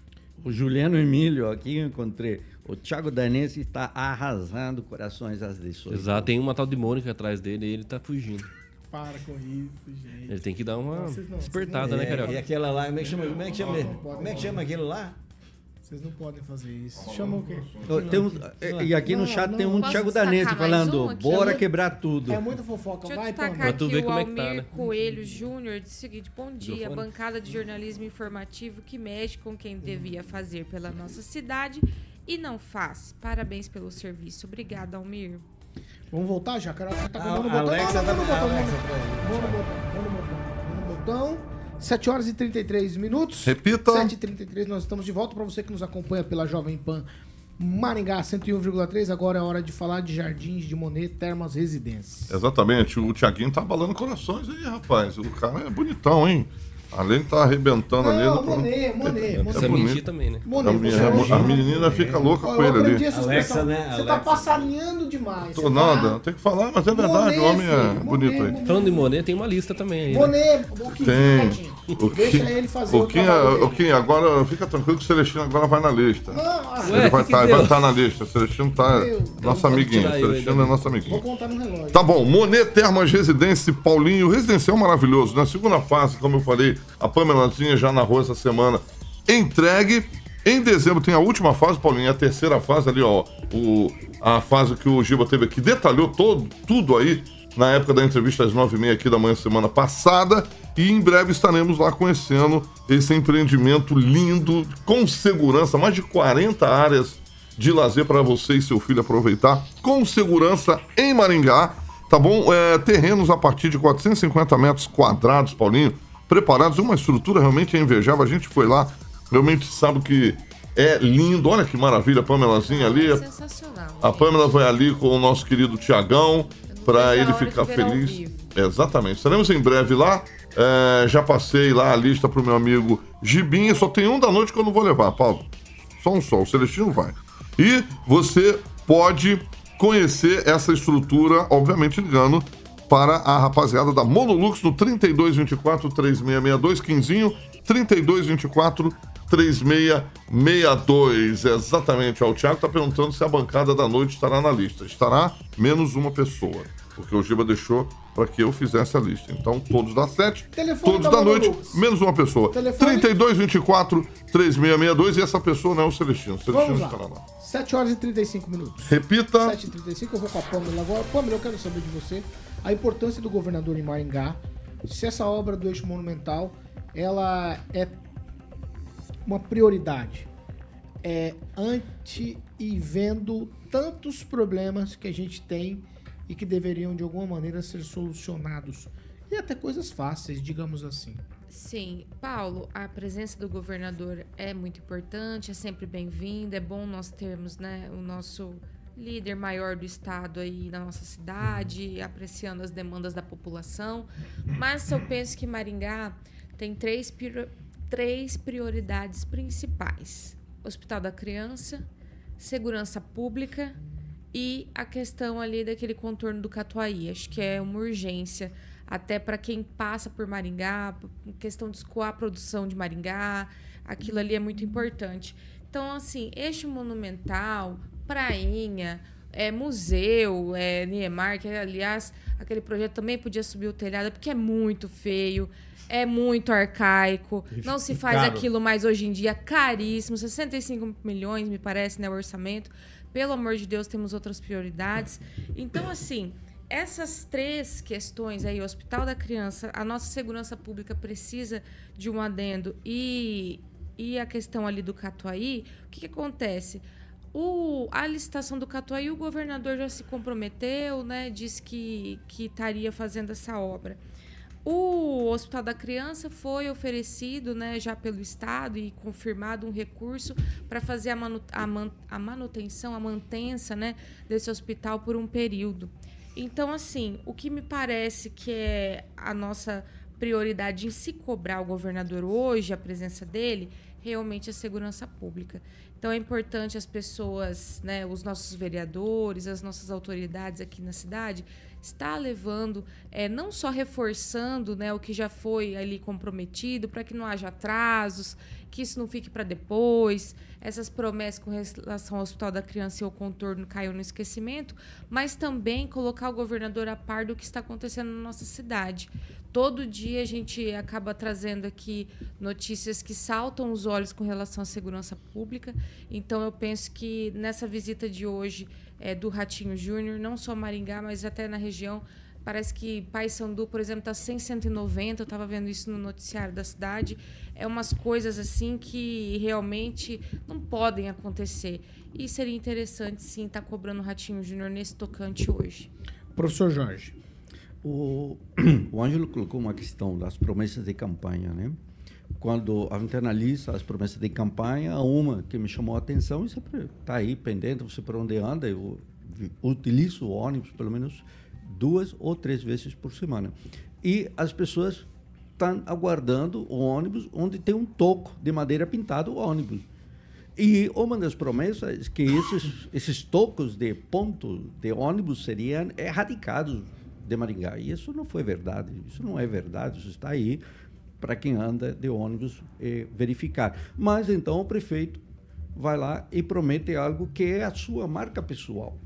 O Juliano Emílio, aqui eu encontrei. O Thiago Danense está arrasando corações às 18. Exato, tem uma tal de Mônica atrás dele e ele tá fugindo. Para com isso, gente. Ele tem que dar uma Não, não- despertada, né, Carioca? E aquela lá, como é que chama? Como é que chama? Como é que chama aquele lá? Vocês não podem fazer isso. Chama o quê? Tem um- e aqui no chat não. tem um Thiago mais falando, um bora quebrar tudo. É muita fofoca. Deixa eu Vai, destacar Pamela. Pra tu aqui ver o como é que tá, Almir né? Coelho Júnior disse o seguinte: Bom dia, bancada de jornalismo informativo que mexe com quem devia fazer pela nossa cidade e não faz. Parabéns pelo serviço. Obrigada, Almir. Vamos voltar já? Você tá A- comendo o a botão? Alexa Não, não, tá- não, não, não, não, Alexa não. no botão, botão. Vamos no botão. 7 horas e 33 minutos. Repita. 7 e 33 nós estamos de volta. Para você que nos acompanha pela Jovem Pan Maringá 101,3. Agora é hora de falar de Jardins de Monet Termas Residências. Exatamente, o Thiaguinho tá abalando corações aí, rapaz. O cara é bonitão, hein? Além de tá arrebentando ali. Não, no- Monet, Monet, Monet. Precisa bonito. mentir também, né? Monet, A, você menina- hoje- a menina fica louca com ele ali. Alexa, né? Você tá Alexa. passarinhando demais. Tô nada, tá- tem que falar, mas é verdade, o homem é Monet, bonito Monet, aí. Falando de Monet, tem uma lista também aí. Né? Monet, o Kim, Tem. O Deixa Kim- ele fazer o trabalho dele. o Kim, agora fica tranquilo que o Celestino agora vai na lista. Não, ah, Ele vai que estar que deu? tá na lista. O Celestino tá. Meu. Nosso amiguinho. O ele Celestino é nosso Vou amiguinho. contar no relógio. Tá bom, Monet Termas Residência Paulinho, residencial maravilhoso. Na segunda fase, como eu falei, a Pamelazinha já narrou essa semana. Entregue. Em dezembro tem a última fase, Paulinho, a terceira fase ali, ó. O, a fase que o Giba teve aqui, detalhou todo, tudo aí na época da entrevista às nove e meia aqui da manhã semana passada. E em breve estaremos lá conhecendo esse empreendimento lindo, com segurança, mais de 40 áreas de lazer para você e seu filho aproveitar, com segurança em Maringá, tá bom? É, terrenos a partir de 450 metros quadrados, Paulinho, preparados, uma estrutura realmente invejável. A gente foi lá, realmente sabe que é lindo. Olha que maravilha, a Pamelazinha ali. É sensacional. A. Pamela vai ali com o nosso querido Tiagão para ele ficar feliz. Exatamente. Estaremos em breve lá. É, já passei lá a lista pro meu amigo Gibinha. Só tem um da noite que eu não vou levar, Paulo. Só um só. O Celestino vai. E você pode conhecer essa estrutura, obviamente ligando para a rapaziada da Monolux no 3224 3662 Quinzinho 3224 3662. Exatamente. Ó, o Thiago está perguntando se a bancada da noite estará na lista. Estará menos uma pessoa. Porque o Giba deixou para que eu fizesse a lista. Então, todos das sete, todos da da noite, menos uma pessoa. Telefone? 3224 3662 e essa pessoa não é o Celestino. O Celestino estará lá. lá. 7 horas e 35 minutos. Repita. 7 e 35 eu vou com a Pâmela agora. Pâmela, eu quero saber de você a importância do governador em Maringá. Se essa obra do eixo monumental, ela é uma prioridade. É ante e vendo tantos problemas que a gente tem e que deveriam de alguma maneira ser solucionados. E até coisas fáceis, digamos assim. Sim, Paulo, a presença do governador é muito importante, é sempre bem-vinda, é bom nós termos né, o nosso líder maior do estado aí na nossa cidade, apreciando as demandas da população. Mas eu penso que Maringá tem três, prior- três prioridades principais: Hospital da Criança, segurança pública e a questão ali daquele contorno do Catuaí. Acho que é uma urgência até para quem passa por Maringá, questão de escoar a produção de Maringá, aquilo ali é muito importante. Então, assim, eixo monumental, prainha, é, museu, é, Niemeyer, que aliás, aquele projeto também podia subir o telhado, porque é muito feio, é muito arcaico, não se faz caro. aquilo mais hoje em dia, caríssimo, 65 milhões, me parece, né, o orçamento. Pelo amor de Deus, temos outras prioridades. Então, assim, essas três questões aí, o Hospital da Criança, a nossa segurança pública precisa de um adendo e, e a questão ali do Catuaí, o que, que acontece? O, a licitação do Catuaí, o governador já se comprometeu, né? Disse que, que estaria fazendo essa obra. O Hospital da Criança foi oferecido né, já pelo Estado e confirmado um recurso para fazer a, manu a, man a manutenção, a mantença né, desse hospital por um período. Então, assim, o que me parece que é a nossa prioridade em se cobrar o governador hoje, a presença dele, realmente é a segurança pública. Então é importante as pessoas, né, os nossos vereadores, as nossas autoridades aqui na cidade, estar levando, é, não só reforçando né, o que já foi ali comprometido, para que não haja atrasos, que isso não fique para depois, essas promessas com relação ao Hospital da Criança e ao contorno caiu no esquecimento, mas também colocar o governador a par do que está acontecendo na nossa cidade. Todo dia a gente acaba trazendo aqui notícias que saltam os olhos com relação à segurança pública. Então eu penso que nessa visita de hoje é, do Ratinho Júnior, não só Maringá, mas até na região, parece que Paysandu, por exemplo, está 100, 190. Eu estava vendo isso no noticiário da cidade. É umas coisas assim que realmente não podem acontecer. E seria interessante, sim, estar tá cobrando o Ratinho Júnior nesse tocante hoje. Professor Jorge. O, o Ângelo colocou uma questão das promessas de campanha, né? Quando a gente analisa as promessas de campanha, uma que me chamou a atenção e sempre está aí pendente, você por onde anda, eu utilizo o ônibus pelo menos duas ou três vezes por semana. E as pessoas estão aguardando o ônibus onde tem um toco de madeira pintado o ônibus. E uma das promessas é que esses, esses tocos de ponto de ônibus seriam erradicados de Maringá. E isso não foi verdade, isso não é verdade, isso está aí para quem anda de ônibus verificar. Mas então o prefeito vai lá e promete algo que é a sua marca pessoal.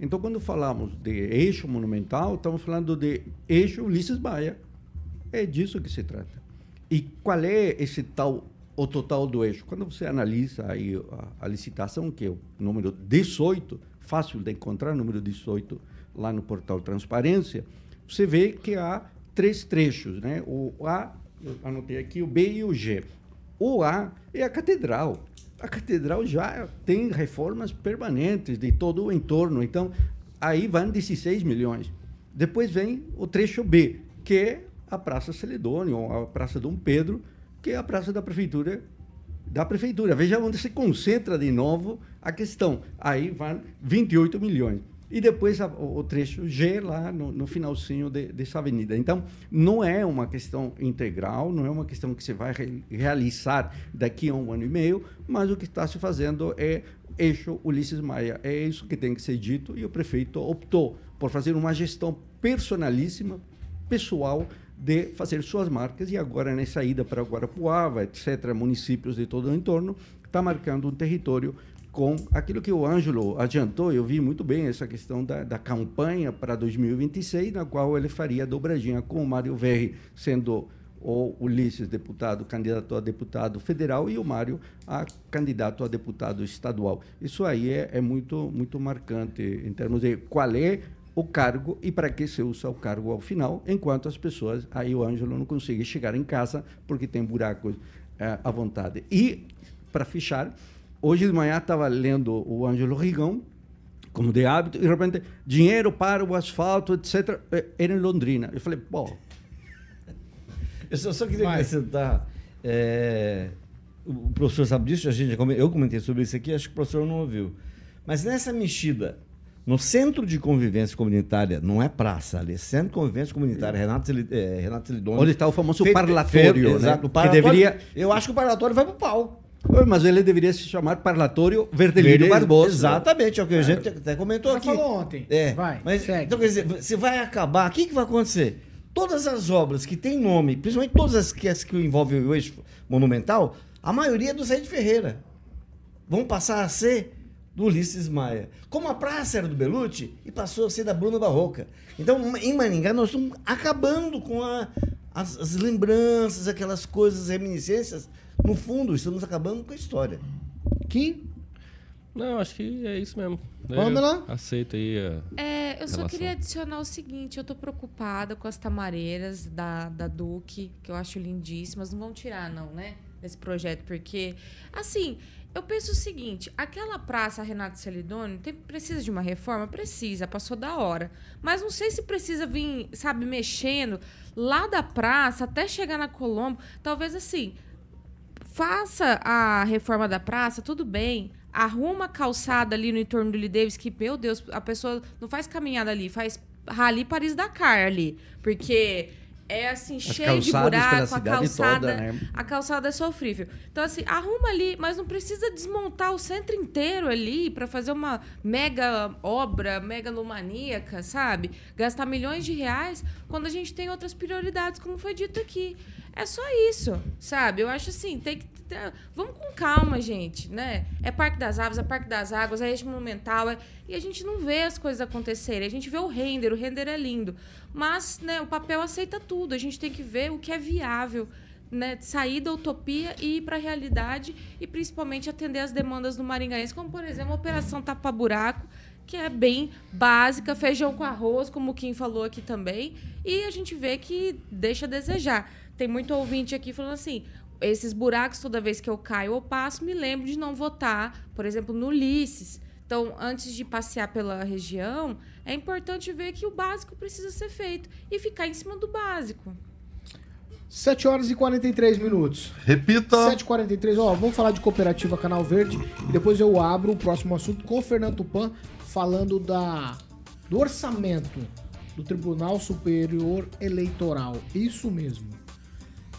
Então, quando falamos de eixo monumental, estamos falando de eixo Ulisses Baia. É disso que se trata. E qual é esse tal, o total do eixo? Quando você analisa aí a, a licitação, que é o número 18, fácil de encontrar, número 18, lá no portal Transparência, você vê que há três trechos, né? O A, eu anotei aqui, o B e o G. O A é a catedral. A catedral já tem reformas permanentes de todo o entorno, então aí vão 16 milhões. Depois vem o trecho B, que é a Praça Celedônio, ou a Praça Dom Pedro, que é a praça da prefeitura da prefeitura. Veja onde se concentra de novo a questão. Aí vão 28 milhões e depois a, o, trecho G lá no, no finalzinho de, dessa avenida. Então, não é uma questão integral, não é uma questão que você vai re, realizar daqui a um ano e meio, mas o que está se fazendo é eixo Ulisses Maia. É isso que tem que ser dito e o prefeito optou por fazer uma gestão personalíssima, pessoal, de fazer suas marcas e agora nessa ida para Guarapuava, etc., municípios de todo o entorno, está marcando um território com aquilo que o Ângelo adiantou, eu vi muito bem essa questão da, da campanha para 2026, na qual ele faria dobradinha com o Mário Verri, sendo o Ulisses deputado, candidato a deputado federal, e o Mário a candidato a deputado estadual. Isso aí é, é muito, muito marcante em termos de qual é o cargo e para que se usa o cargo ao final, enquanto as pessoas, aí o Ângelo não consegue chegar em casa porque tem buracos é, à vontade. E, para fechar, Hoje de manhã estava lendo o Ângelo Rigão, como de hábito, e de repente, dinheiro para o asfalto, etc., eh, era em Londrina. Eu falei, pô. Eu só, só queria Vai. acrescentar. É, o professor sabe disso, a gente, eu comentei sobre isso aqui, acho que o professor não ouviu. Mas nessa mexida, no centro de convivência comunitária, não é praça ali, é centro de convivência comunitária, Renato, é, Renato Onde está o famoso parlatório, né? Exato, o parlatório, que deveria... Eu acho que o parlatório vai para o pau. Mas ele deveria se chamar Parlatório Verdelino Verde- Barbosa. Exatamente, é o que a gente até comentou Já aqui. falou ontem. É, Vai, mas segue. então quer dizer, se vai acabar, o que, que vai acontecer? Todas as obras que têm nome, principalmente todas as que, as que envolvem o eixo monumental, a maioria é do Zé de Ferreira. Vão passar a ser do Ulisses Maia. Como a praça era do Belucci e passou a ser da Bruna Barroca. Então, em Maringá, nós estamos acabando com a- as, as lembranças, aquelas coisas, reminiscências. No fundo, estamos acabando com a história. Kim? Não, acho que é isso mesmo. Pamela? Eu Aceito aí a É, eu só relação. queria adicionar o seguinte: eu tô preocupada com as tamareiras da, da Duque, que eu acho lindíssimas. Não vão tirar, não, né? Desse projeto, porque, assim, eu penso o seguinte: aquela praça Renato Celidoni tem, precisa de uma reforma? Precisa, passou da hora. Mas não sei se precisa vir, sabe, mexendo lá da praça até chegar na Colombo. Talvez assim, faça a reforma da praça, tudo bem. Arruma a calçada ali no entorno do Lee Davis, que, meu Deus, a pessoa não faz caminhada ali, faz Rally Paris-Dakar ali. Porque é assim, cheio de buraco, a calçada, toda, né? a calçada é sofrível. Então, assim, arruma ali, mas não precisa desmontar o centro inteiro ali para fazer uma mega obra, megalomaníaca, sabe? Gastar milhões de reais quando a gente tem outras prioridades, como foi dito aqui. É só isso, sabe? Eu acho assim, tem que. Ter- Vamos com calma, gente, né? É Parque das Aves, é Parque das Águas, é eixo monumental, é- e a gente não vê as coisas acontecerem. A gente vê o render, o render é lindo. Mas, né, o papel aceita tudo. A gente tem que ver o que é viável, né? Sair da utopia e ir para a realidade e principalmente atender as demandas do maringaense, como, por exemplo, a Operação Tapa Buraco, que é bem básica, feijão com arroz, como o Kim falou aqui também, e a gente vê que deixa a desejar. Tem muito ouvinte aqui falando assim: esses buracos, toda vez que eu caio ou passo, me lembro de não votar, por exemplo, no Ulisses. Então, antes de passear pela região, é importante ver que o básico precisa ser feito e ficar em cima do básico. 7 horas e 43 minutos. Repita. 7h43, ó, vamos falar de Cooperativa Canal Verde e depois eu abro o próximo assunto com o Fernando Tupan falando da, do orçamento do Tribunal Superior Eleitoral. Isso mesmo.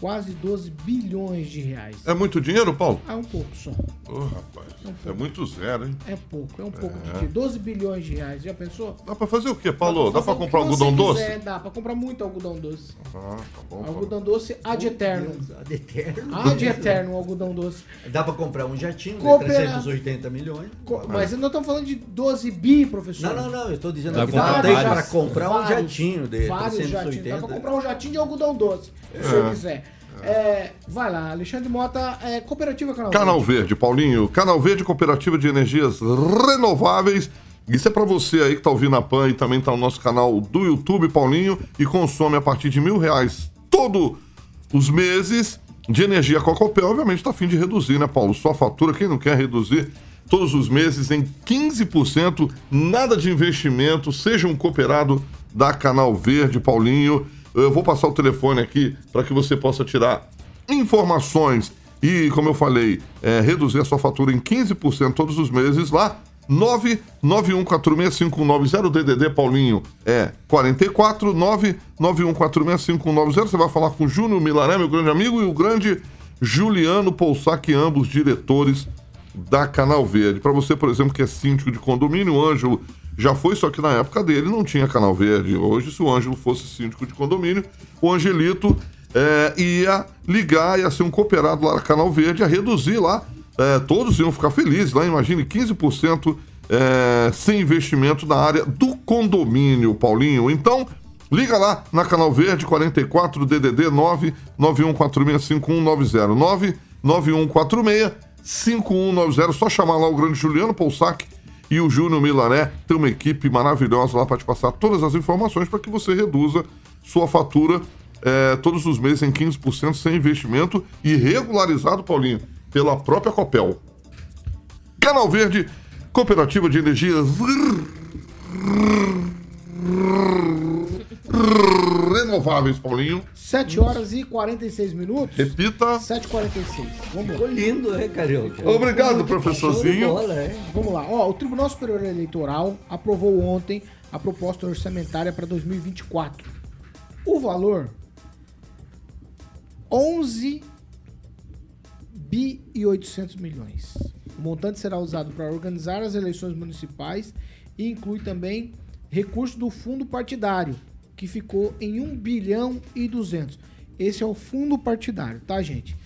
Quase 12 bilhões de reais. É muito dinheiro, Paulo? É um pouco só. Ô, rapaz. É muito zero, hein? É pouco, é um pouco É. de dinheiro. 12 bilhões de reais, já pensou? Dá pra fazer o quê, Paulo? Dá pra comprar algodão doce? quiser, dá pra comprar muito algodão doce. Ah, tá bom. Paulo. Algodão doce ad eterno. Ad eterno. Ad eterno, algodão doce. Dá pra comprar um jatinho de Coopera- 380 milhões. Co- Mas nós estamos falando de 12 bi, professor. Não, não, não. Eu estou dizendo Dá que pra dá comprar tem vários. para comprar um jatinho de vários 380. jatinhos. Dá pra comprar um jatinho de algodão doce, se o senhor quiser. É, vai lá, Alexandre Mota, é, Cooperativa Canal, Canal Verde. Verde, Paulinho. Canal Verde Cooperativa de Energias Renováveis. Isso é pra você aí que tá ouvindo a PAN e também tá no nosso canal do YouTube, Paulinho, e consome a partir de mil reais todos os meses de energia com a Copel. Obviamente tá a fim de reduzir, né, Paulo? Sua fatura, quem não quer reduzir todos os meses em 15%, nada de investimento, seja um cooperado da Canal Verde, Paulinho. Eu vou passar o telefone aqui para que você possa tirar informações e, como eu falei, é, reduzir a sua fatura em 15% todos os meses lá. 991465190 DDD Paulinho é 44 991465190. Você vai falar com o Júnior Milaré, meu grande amigo, e o grande Juliano Poussac, ambos diretores da Canal Verde. Para você, por exemplo, que é síndico de condomínio, Ângelo já foi, só que na época dele não tinha Canal Verde. Hoje, se o Ângelo fosse síndico de condomínio, o Angelito é, ia ligar, ia ser um cooperado lá na Canal Verde, ia reduzir lá. é, todos iam ficar felizes lá, imagine 15% é, sem investimento na área do condomínio, Paulinho. Então, liga lá na Canal Verde 44 DDD 991465190 991465190. Só chamar lá o grande Juliano Poussac e o Júnior Milané. Tem uma equipe maravilhosa lá para te passar todas as informações para que você reduza sua fatura é, todos os meses em 15% sem investimento e regularizado, Paulinho, pela própria Copel. Canal Verde, Cooperativa de Energias Renováveis, Paulinho. 7 horas e 46 minutos. Repita. 7h46. Vamos lá. Ficou lindo, né, Carioca? Obrigado, professorzinho. bola, é. Vamos lá. Ó, o Tribunal Superior Eleitoral aprovou ontem a proposta orçamentária para 2024. O valor 11 bi e 800 milhões. O montante será usado para organizar as eleições municipais e inclui também recursos do fundo partidário, que ficou em 1 bilhão e 200. Esse é o fundo partidário, tá, gente?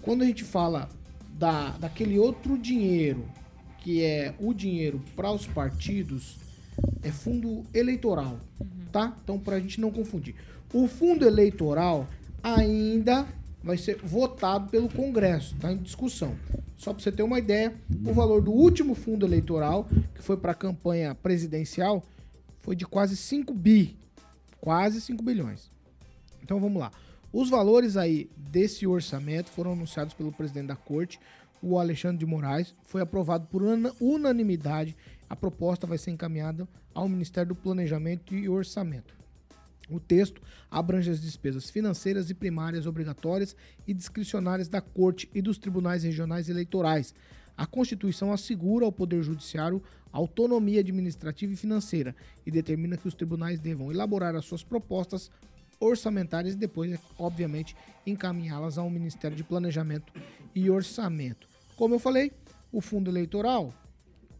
Quando a gente fala da, daquele outro dinheiro, que é o dinheiro para os partidos, é fundo eleitoral, tá? Então, para a gente não confundir. O fundo eleitoral ainda vai ser votado pelo Congresso, tá em discussão. Só para você ter uma ideia, o valor do último fundo eleitoral, que foi para a campanha presidencial, foi de quase 5 bi, quase 5 bilhões. Então vamos lá. Os valores aí desse orçamento foram anunciados pelo presidente da corte, o Alexandre de Moraes, foi aprovado por una- unanimidade. A proposta vai ser encaminhada ao Ministério do Planejamento e Orçamento. O texto abrange as despesas financeiras e primárias obrigatórias e discricionárias da Corte e dos tribunais regionais eleitorais. A Constituição assegura ao Poder Judiciário autonomia administrativa e financeira e determina que os tribunais devam elaborar as suas propostas orçamentárias e depois, obviamente, encaminhá-las ao Ministério de Planejamento e Orçamento. Como eu falei, o fundo eleitoral,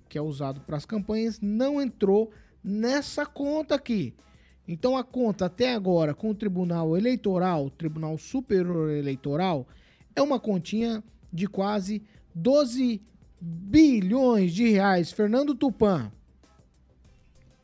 que é usado para as campanhas, não entrou nessa conta aqui. Então a conta até agora com o Tribunal Eleitoral, Tribunal Superior Eleitoral, é uma continha de quase 12 bilhões de reais. Fernando Tupan.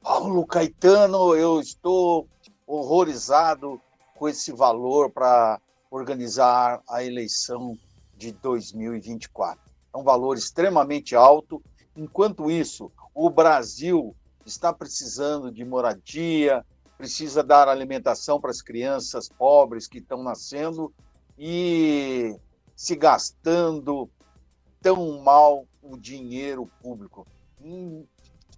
Paulo Caetano, eu estou horrorizado com esse valor para organizar a eleição de 2024. É um valor extremamente alto. Enquanto isso, o Brasil está precisando de moradia, precisa dar alimentação para as crianças pobres que estão nascendo e se gastando tão mal o dinheiro público. Hum,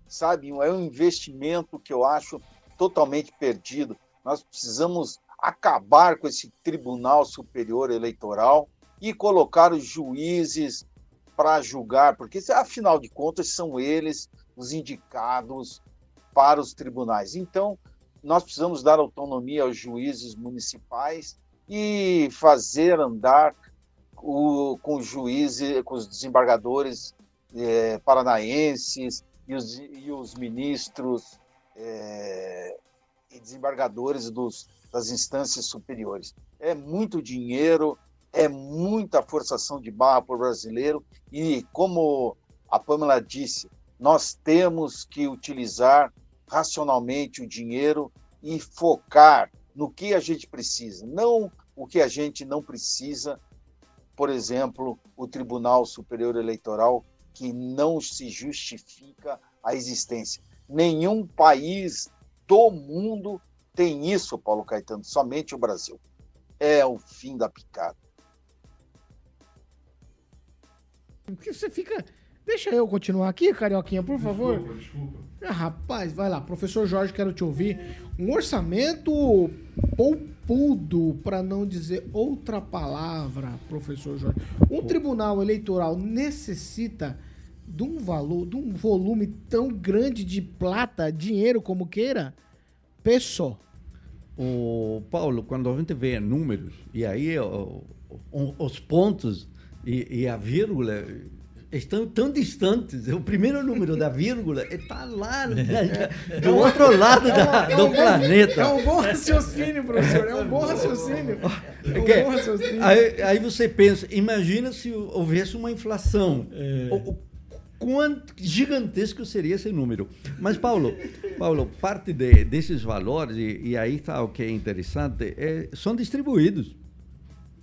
sabe, é um investimento que eu acho totalmente perdido. Nós precisamos acabar com esse Tribunal Superior Eleitoral e colocar os juízes para julgar, porque afinal de contas são eles os indicados para os tribunais. Então, nós precisamos dar autonomia aos juízes municipais e fazer andar o, com os juízes, com os desembargadores eh, paranaenses e os, e os ministros eh, e desembargadores dos, das instâncias superiores. É muito dinheiro, é muita forçação de barra para o brasileiro e, como a Pamela disse, nós temos que utilizar racionalmente o dinheiro e focar no que a gente precisa, não o que a gente não precisa. Por exemplo, o Tribunal Superior Eleitoral, que não se justifica a existência. Nenhum país do mundo tem isso, Paulo Caetano, somente o Brasil. É o fim da picada. Porque você fica. Deixa eu continuar aqui, Carioquinha, por favor. Desculpa, desculpa. Ah, rapaz, vai lá. Professor Jorge, quero te ouvir. Um orçamento poupudo, para não dizer outra palavra, professor Jorge. Um tribunal eleitoral necessita de um valor, de um volume tão grande de plata, dinheiro como queira? Pessoal. O Paulo, quando a gente vê números, e aí o- o- os pontos e, e a vírgula estão tão distantes. O primeiro número da vírgula está lá né, do outro lado da- É um do bom- planeta. É um bom raciocínio, professor. É um bom raciocínio. É um Que- bom raciocínio. aí, aí você pensa, imagina se houvesse uma inflação. É. O, o quanto gigantesco seria esse número. Mas, Paulo, Paulo parte de- desses valores, e, e aí está o que é interessante, é, são distribuídos.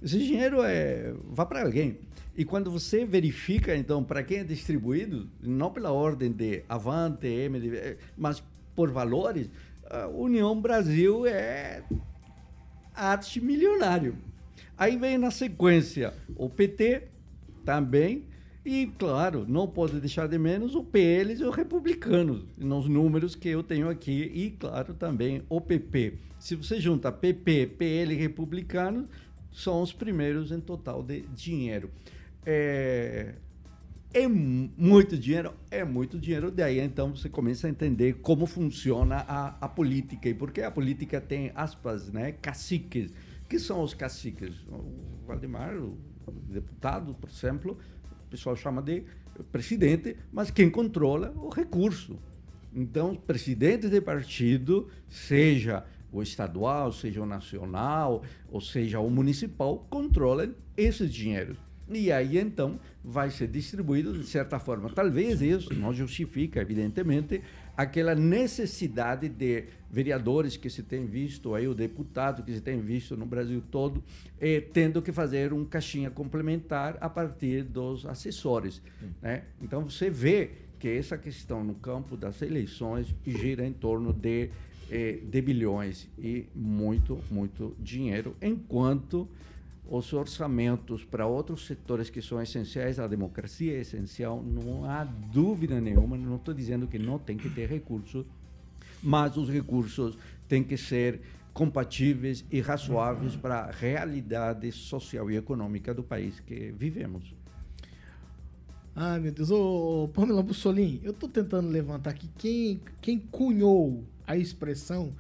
Esse dinheiro é, vai para alguém. E quando você verifica, então, para quem é distribuído, não pela ordem de Avante, MDB, eh, mas por valores, a União Brasil é arte milionário. Aí vem na sequência o PT também, e claro, não pode deixar de menos o PL e os republicanos, nos números que eu tenho aqui, e claro também o PP. Se você junta PP, PL e republicanos, são os primeiros em total de dinheiro. É, é mu- muito dinheiro, é muito dinheiro. Daí então você começa a entender como funciona a, a política e por que a política tem aspas, né, caciques. que são os caciques? O Valdemar, o Deputado, por exemplo, o pessoal chama de presidente, mas quem controla o recurso. Então, presidentes de partido, seja o estadual, seja o nacional, ou seja o municipal, controlam esses dinheiros. E aí, então, vai ser distribuído de certa forma. Talvez isso não justifica, evidentemente, aquela necessidade de vereadores que se tem visto aí, o deputado que se tem visto no Brasil todo, eh, tendo que fazer um caixinha complementar a partir dos assessores. Né? Então, você vê que essa questão no campo das eleições gira em torno de, eh, de bilhões e muito, muito dinheiro, enquanto os orçamentos para outros setores que são essenciais, a democracia é essencial, não há dúvida nenhuma, não estou dizendo que não tem que ter recursos, mas os recursos têm que ser compatíveis e razoáveis para a realidade social e econômica do país que vivemos. Ai, meu Deus. Ô, Pamela Bussolini, eu tô tentando levantar aqui quem, quem cunhou a expressão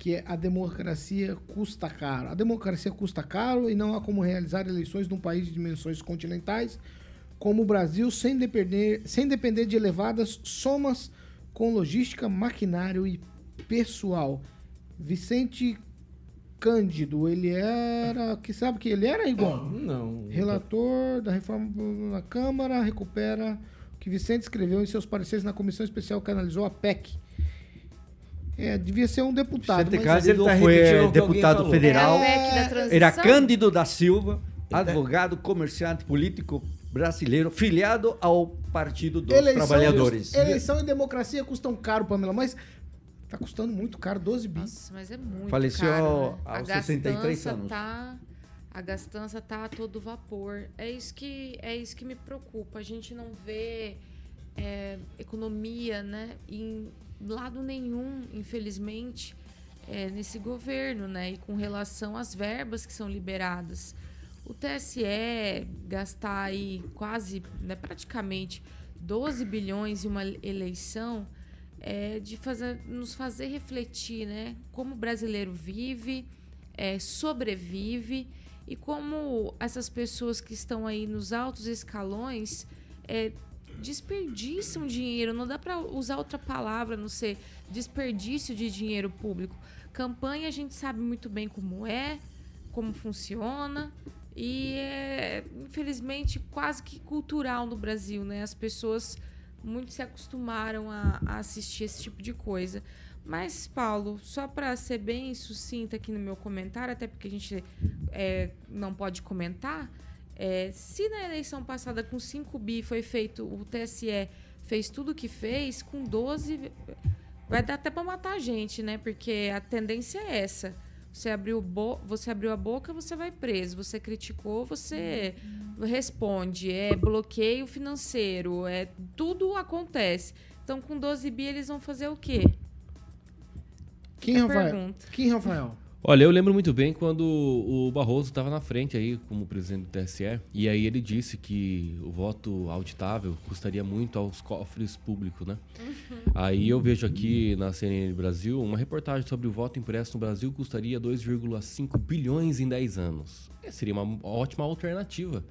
que é a democracia custa caro. A democracia custa caro e não há como realizar eleições num país de dimensões continentais como o Brasil sem depender, sem depender de elevadas somas com logística, maquinário e pessoal. Vicente Cândido, ele era. Que sabe que ele era igual? Não. Relator da reforma na Câmara recupera o que Vicente escreveu em seus pareceres na comissão especial que analisou a PEC. É, devia ser um deputado. Vicente mas Cândido tá foi deputado federal, É a PEC da transição? era Cândido da Silva, advogado, comerciante, político brasileiro, filiado ao Partido dos Eleição, Trabalhadores. eleição e democracia custam caro, Pamela, mas tá custando muito caro, 12 bis. Nossa, mas é muito Faleceu caro, né? aos a 63 gastança anos. Tá, a gastança tá a todo vapor. É isso que, é isso que me preocupa. A gente não vê é, economia né, em lado nenhum, infelizmente, é, nesse governo, né? E com relação às verbas que são liberadas. O TSE gastar aí quase, né, praticamente 12 bilhões em uma eleição é de fazer, nos fazer refletir, né? Como o brasileiro vive, é, sobrevive e como essas pessoas que estão aí nos altos escalões é, desperdiçam dinheiro. Não dá para usar outra palavra, não ser desperdício de dinheiro público. Campanha a gente sabe muito bem como é, como funciona e é infelizmente quase que cultural no Brasil, né? As pessoas muito se acostumaram a, a assistir esse tipo de coisa. Mas, Paulo, só para ser bem sucinta aqui no meu comentário, até porque a gente é, não pode comentar, é, se na eleição passada com 5 bi foi feito, o TSE fez tudo o que fez, com 12 vai dar até para matar a gente, né? Porque a tendência é essa. Você abriu, você abriu a boca, você vai preso. Você criticou, você responde. É bloqueio financeiro. É tudo acontece. Então, com 12 bi, eles vão fazer o quê? Quem, É Rafael? pergunta. Quem, Rafael? Olha, eu lembro muito bem quando o Barroso estava na frente aí como presidente do TSE e aí ele disse que o voto auditável custaria muito aos cofres públicos, né? Aí eu vejo aqui na CNN Brasil uma reportagem sobre o voto impresso no Brasil custaria 2,5 bilhões em 10 anos. É, seria uma ótima alternativa.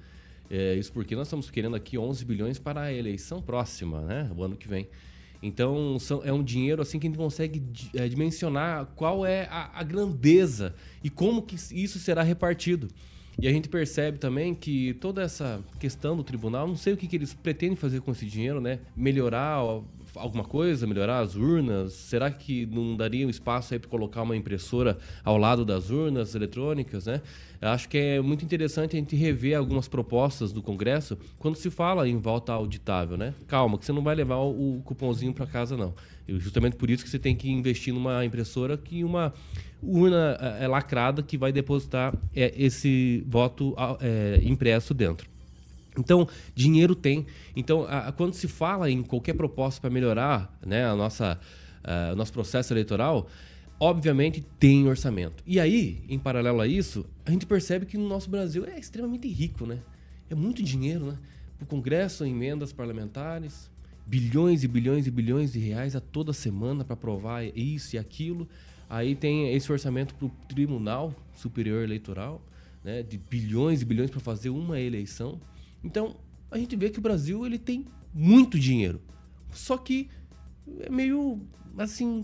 É, isso porque nós estamos querendo aqui 11 bilhões para a eleição próxima, né? O ano que vem. Então são- é um dinheiro assim que a gente consegue é, dimensionar qual é a, a grandeza e como que isso será repartido. E a gente percebe também que toda essa questão do tribunal, não sei o que, que eles pretendem fazer com esse dinheiro, né? Melhorar alguma coisa, melhorar as urnas? Será que não daria um espaço aí para colocar uma impressora ao lado das urnas eletrônicas, né? Eu acho que é muito interessante a gente rever algumas propostas do Congresso quando se fala em volta auditável, né? Calma, que você não vai levar o cupomzinho para casa, não. E justamente por isso que você tem que investir numa impressora que uma urna é, lacrada que vai depositar é, esse voto é, impresso dentro. Então, dinheiro tem. Então, a- a- quando se fala em qualquer proposta para melhorar né, a nossa, ah, o nosso processo eleitoral, obviamente tem orçamento. E aí, em paralelo a isso, a gente percebe que no nosso Brasil é extremamente rico, né? É muito dinheiro, né? O Congresso, emendas parlamentares, bilhões e bilhões e bilhões de reais a toda semana para aprovar isso e aquilo. Aí tem esse orçamento para o Tribunal Superior Eleitoral, né, de bilhões e bilhões para fazer uma eleição. Então, a gente vê que o Brasil ele tem muito dinheiro. Só que é meio assim,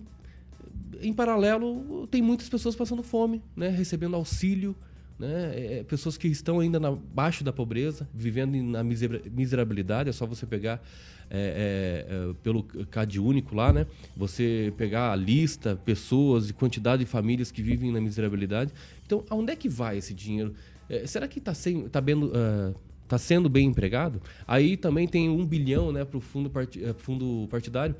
em paralelo, tem muitas pessoas passando fome, né, recebendo auxílio, né, é, pessoas que estão ainda abaixo da pobreza, vivendo na misera- miserabilidade. É só você pegar é, é, é, pelo CAD único lá, né? Você pegar a lista, pessoas e quantidade de famílias que vivem na miserabilidade. Então, aonde é que vai esse dinheiro? É, será que está tá vendo, ah, tá sendo bem empregado? Aí também tem um bilhão né, para o fundo, parti- eh, fundo partidário.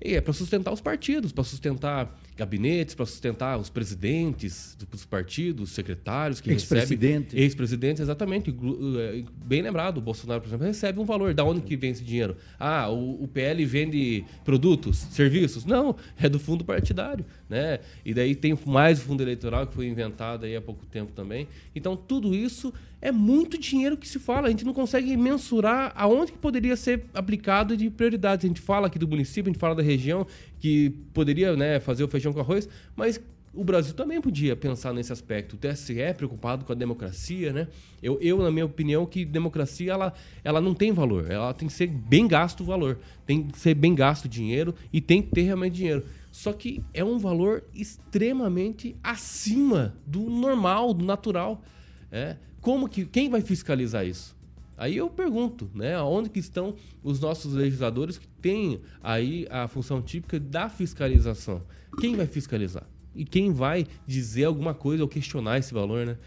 E é para sustentar os partidos, para sustentar gabinetes, para sustentar os presidentes dos partidos, secretários que recebem. Ex-presidente. Ex-presidente, exatamente. Eh, Bem lembrado, o Bolsonaro, por exemplo, recebe um valor. Da onde que vem esse dinheiro? Ah, o, o PL vende produtos, serviços? Não, é do fundo partidário. Né? E daí tem mais o fundo eleitoral que foi inventado aí há pouco tempo também. Então, tudo isso é muito dinheiro que se fala. A gente não consegue mensurar aonde que poderia ser aplicado de prioridades. A gente fala aqui do município, a gente fala da região, que poderia né, fazer o feijão com arroz, mas o Brasil também podia pensar nesse aspecto. O TSE é preocupado com a democracia, né? Eu, eu, na minha opinião, que democracia ela, ela não tem valor. Ela tem que ser bem gasto o valor. Tem que ser bem gasto o dinheiro e tem que ter realmente dinheiro. Só que é um valor extremamente acima do normal, do natural. É. Como que quem vai fiscalizar isso? Aí eu pergunto, né, onde que estão os nossos legisladores que têm aí a função típica da fiscalização? Quem vai fiscalizar? E quem vai dizer alguma coisa ou questionar esse valor, né?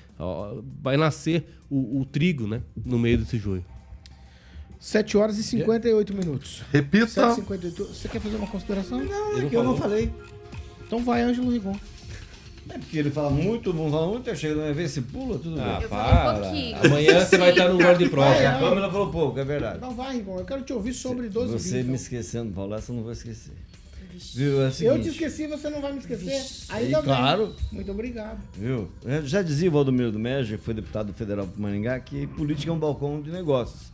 Vai nascer o, o trigo, né, no meio desse joio. 7 horas e 58 minutos. Repita. 7h58. Você quer fazer uma consideração? Não, é que eu não falei. Então vai, Ângelo Rigon. É porque ele fala muito, não fala muito, eu chego na minha vez, se pula, tudo Ah, bem. Eu falo um pouquinho. Amanhã você vai estar no guarda de prova. É, a Pamela falou pouco, é verdade. Não vai, Rigon. Eu quero te ouvir sobre 12 Você vídeos. me esquecendo, Paulo, essa eu não vou esquecer. Viu? É o Eu seguinte, te esqueci, você não vai me esquecer. Vixe, Ainda bem. claro. Muito obrigado. Viu? Eu já dizia o Valdomiro do Médio, que foi deputado federal para Maringá, que política é um balcão de negócios.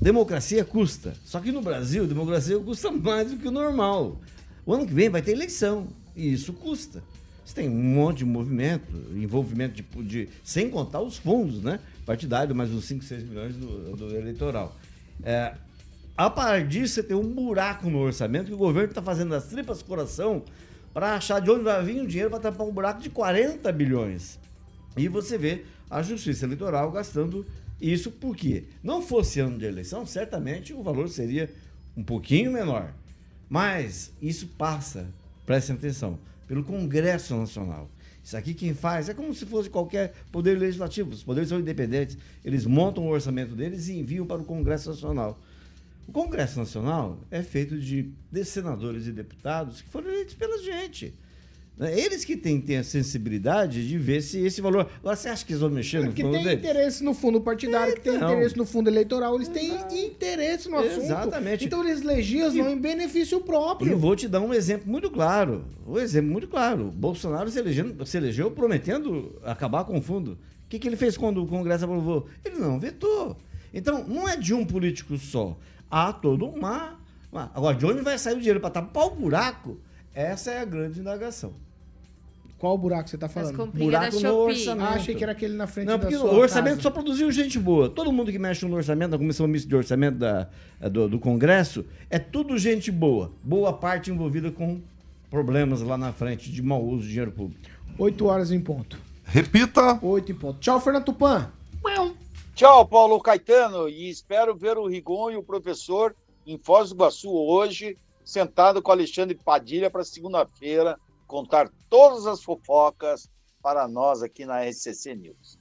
Democracia custa. Só que no Brasil, democracia custa mais do que o normal. O ano que vem vai ter eleição. E isso custa. Você tem um monte de movimento, envolvimento de, de- sem contar os fundos, né? Partidário, mais uns 5, 6 milhões do, do eleitoral. É, a partir disso, você tem um buraco no orçamento que o governo está fazendo as tripas coração para achar de onde vai vir o dinheiro para tapar um buraco de 40 bilhões. E você vê a Justiça Eleitoral gastando isso porque não fosse ano de eleição, certamente o valor seria um pouquinho menor. Mas isso passa, prestem atenção, pelo Congresso Nacional. Isso aqui quem faz é como se fosse qualquer poder legislativo. Os poderes são independentes, eles montam o orçamento deles e enviam para o Congresso Nacional. O Congresso Nacional é feito de, de senadores e deputados que foram eleitos pela gente. Né? Eles que têm, têm a sensibilidade de ver se esse valor. Agora, você acha que eles vão mexer no Que fundo tem dele? interesse no fundo partidário, que tem Então. interesse no fundo eleitoral, eles têm interesse no assunto. Exatamente. Então eles legislam em benefício E próprio. eu vou te dar um exemplo muito claro. Um exemplo muito claro. Bolsonaro se, elegendo, se elegeu prometendo acabar com o fundo. O que, que ele fez quando o Congresso aprovou? Ele não vetou. Então, não é de um político só. Há todo uma. uma- Agora, de onde vai sair o dinheiro para tapar o buraco? Essa é a grande indagação. Qual o buraco que você tá As falando? Buraco no Shopee. orçamento. Ah, achei que era aquele na frente Não, da porque sua o orçamento casa. só produziu gente boa. Todo mundo que mexe no orçamento, na Comissão Mista de Orçamento da, do, do Congresso, é tudo gente boa. Boa parte envolvida com problemas lá na frente de mau uso de dinheiro público. 8 horas em ponto. Repita. 8 em ponto. Tchau, Fernando Tupan. Tchau, Paulo Caetano, e espero ver o Rigon e o professor em Foz do Iguaçu hoje, sentado com Alexandre Padilha para segunda-feira, contar todas as fofocas para nós aqui na SCC News.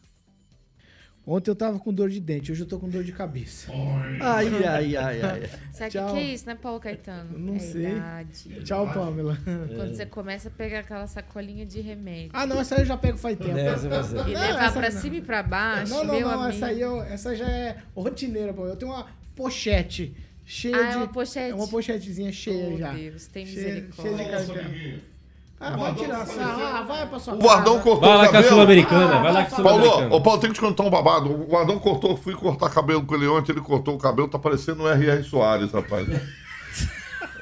Ontem eu tava com dor de dente, hoje eu tô com dor de cabeça. Ai, ai, ai, ai. Sabe o que, que é isso, né, Paulo Caetano? Não é sei. idade. Tchau, Pamela. Quando você começa a pegar aquela sacolinha de remédio. Ah, não, essa aí eu já pego faz tempo. Ser. E Não, levar pra não. cima e pra baixo, Não, não, meu não, amigo. essa aí eu, essa já é rotineira, pô. Eu tenho uma pochete cheia Ah, é de. uma pochete? É uma pochetezinha cheia Oh, já. Deus, tem cheia, misericórdia. cheia de cartão. Ah, vai tirar. Ah, vai pra sua O Guardão cortou Vai lá o com a cabelo. Sul-Americana, vai lá com a Paulo, Sul-Americana. ô Paulo, tem que te contar um babado. O Guardão cortou, fui cortar cabelo com ele ontem, ele cortou o cabelo, tá parecendo o R.R. Soares, rapaz.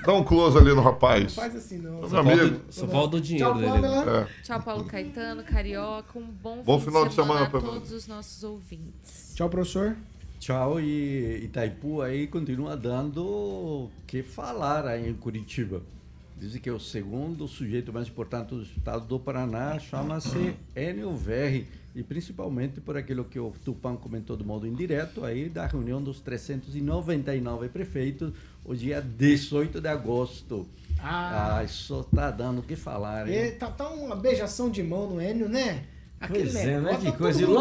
Dá um close ali no rapaz. Faz assim, não. Meu Só amigo. falta, só falta o dinheiro Tchau, dele. É. Tchau, Paulo Caetano, Carioca. Um bom, Bom fim final de semana a pra- todos os nossos ouvintes. Tchau, professor. Tchau e Itaipu aí continua dando o que falar aí em Curitiba. Dizem que é o segundo sujeito mais importante do estado do Paraná chama-se Enio Verri e principalmente por aquilo que o Tupã comentou de modo indireto aí da reunião dos 399 prefeitos o dia 18 de agosto. Ah. Ah, isso tá dando o que falar, hein? Tá, tá uma beijação de mão no Enio, né? Pois é, né? Que coisa né? ele.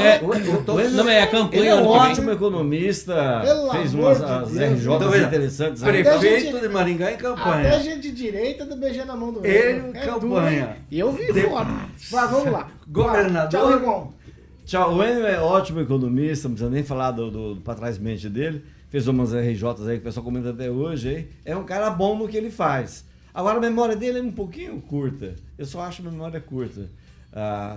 É, o- não, mas é a campanha Ele é um ótimo economista, Pelo fez umas de as Deus. RJs Então, interessantes. né? Até Prefeito gente- de Maringá em Até campanha. gente de direita tá beijando a mão do Ele em É campanha. E eu vi De- foto. Vai, vamos lá. Governador. Tchau, irmão. Tchau, o Enio é ótimo economista, não precisa nem falar do, do, do pra trás mente dele. Fez umas RJs aí que o pessoal comenta até hoje. Aí. É um cara bom no que ele faz. Agora a memória dele é um pouquinho curta. Eu só acho a memória curta.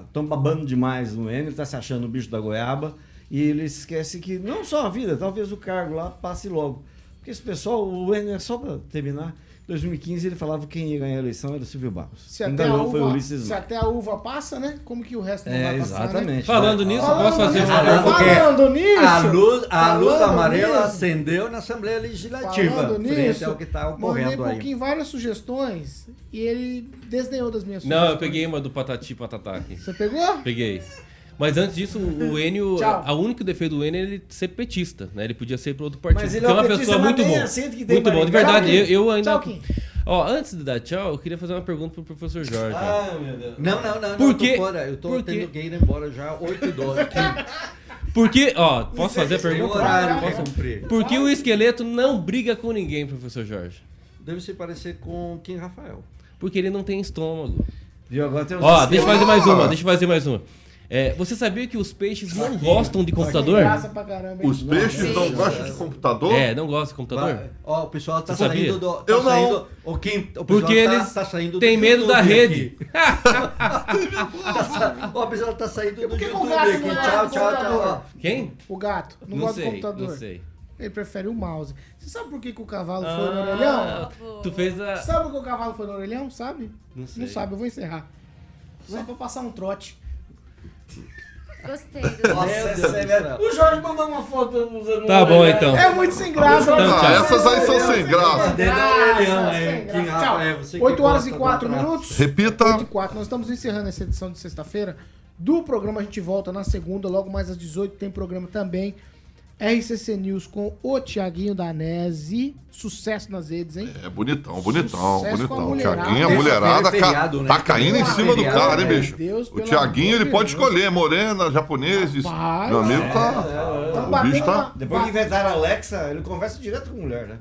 Estão babando demais no Enio, ele tá se achando o bicho da goiaba. E ele esquece que não só a vida, talvez o cargo lá passe logo. Porque esse pessoal, o Enio é só para terminar. Em 2015 ele falava que quem ia ganhar a eleição era o Silvio Barros. Se Quem até, a ganhou foi o uva, Ulisses se Maia. até a uva passa, né? Como que o resto não É, vai passar, né? exatamente. Falando nisso, Falando posso fazer nisso, uma falando pergunta? Falando nisso, A luz, a luz falando amarela nisso. acendeu na Assembleia Legislativa. Falando frente nisso, ao que está mandei ocorrendo aí. Kim várias sugestões e ele desdenhou das minhas Não, eu sugestões. peguei uma do Patati Patatá aqui. Você pegou? Peguei. Mas antes disso, o Enio, Tchau. a único defeito do Enio é ele ser petista, né? Ele podia ser para outro partido. Mas ele é é uma um pessoa muito boa. tem Muito bom, de verdade. Eu, eu ainda. Tchau, Kim. Ó, antes de dar tchau, eu queria fazer uma pergunta pro professor Jorge. Ah, meu Deus. Não, não, não, Por quê? tô fora. Eu tô Por quê? tendo que ir embora já 8 e 12. Porque, ó, posso fazer a Tem pergunta? horário Posso? cumprir. Por que o esqueleto não briga com ninguém, professor Jorge? Deve se parecer com Kim Rafael. Porque ele não tem estômago. Viu? Agora tem uns Ó, deixa eu fazer mais uma, deixa eu fazer mais uma. É, você sabia que os peixes não gostam de computador? graça pra caramba, hein? Os peixes não gostam de computador? É, não gostam de computador? Vai. Ó, o pessoal tá Você sabia? saindo do. Tá Eu não. saindo, O Kim, o pessoal Porque tá, eles tá saindo do têm medo da rede. Tá Ó, o pessoal tá saindo do por que que o YouTube gato aqui. não Tchau, tchau, tchau. Quem? O gato. Não, Não gosta sei, do computador. não sei. Ele prefere o mouse. Você sabe por que, que o cavalo foi no Ah, orelhão? tu fez a... Sabe por que o cavalo foi no orelhão? Sabe? Não sei. Não sabe, eu vou encerrar. Só pra passar um trote. Gostei Nossa, é. O Jorge mandou uma foto usando Tá bom, então. É muito sem graça. Então, tchau. Ah, essas aí são sem graça. Que 8 horas e gosta do 4 atraso. minutos. Repita. 8 e 4. Nós estamos encerrando essa edição de sexta-feira do programa. A gente volta na segunda, logo mais às 18 tem programa também. RCC News com o Tiaguinho Danese. Sucesso nas redes, hein? É bonitão, bonitão, Sucesso bonitão. Tiaguinho, a mulherada é feriado, ca- né? tá caindo em cima do é feriado, cara, hein, né? bicho? Deus, o Tiaguinho, ele de pode Deus. escolher, morena, japoneses. Rapaz. Meu amigo tá. Tamo O batendo bicho tá. Depois que inventaram a Alexa, ele conversa direto com mulher, né?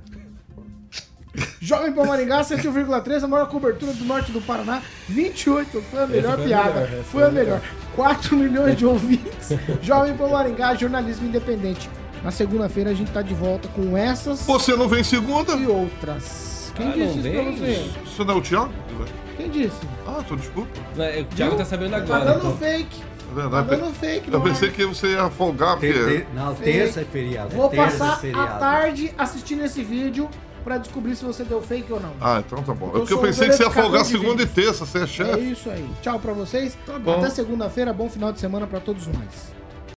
Jovem Pan Maringá, 101,3, a maior cobertura do norte do Paraná. 28, foi a melhor foi a piada. melhor, foi a melhor. 4 milhões de ouvintes. Jovem Pan Maringá, jornalismo independente. Na segunda-feira a gente tá de volta com essas Você não vem segunda? e outras. Quem Ah, disse não isso pra vem? você? Você não é o Thiago? Quem disse? Ah, tô desculpa. Né, O Thiago tá sabendo Tá agora. dando então. fake. É Tá verdade. dando fake. Eu pensei ar. que você ia folgar, porque. ter- Não, terça é feriado. Vou terça passar é a feriado. tarde assistindo esse vídeo pra descobrir se você deu fake ou não. Ah, então tá bom. É Eu porque eu um pensei que você ia folgar segunda e terça, você é É chefe. isso aí. Tchau pra vocês. Tá bom. Até segunda-feira. Bom final de semana pra todos nós.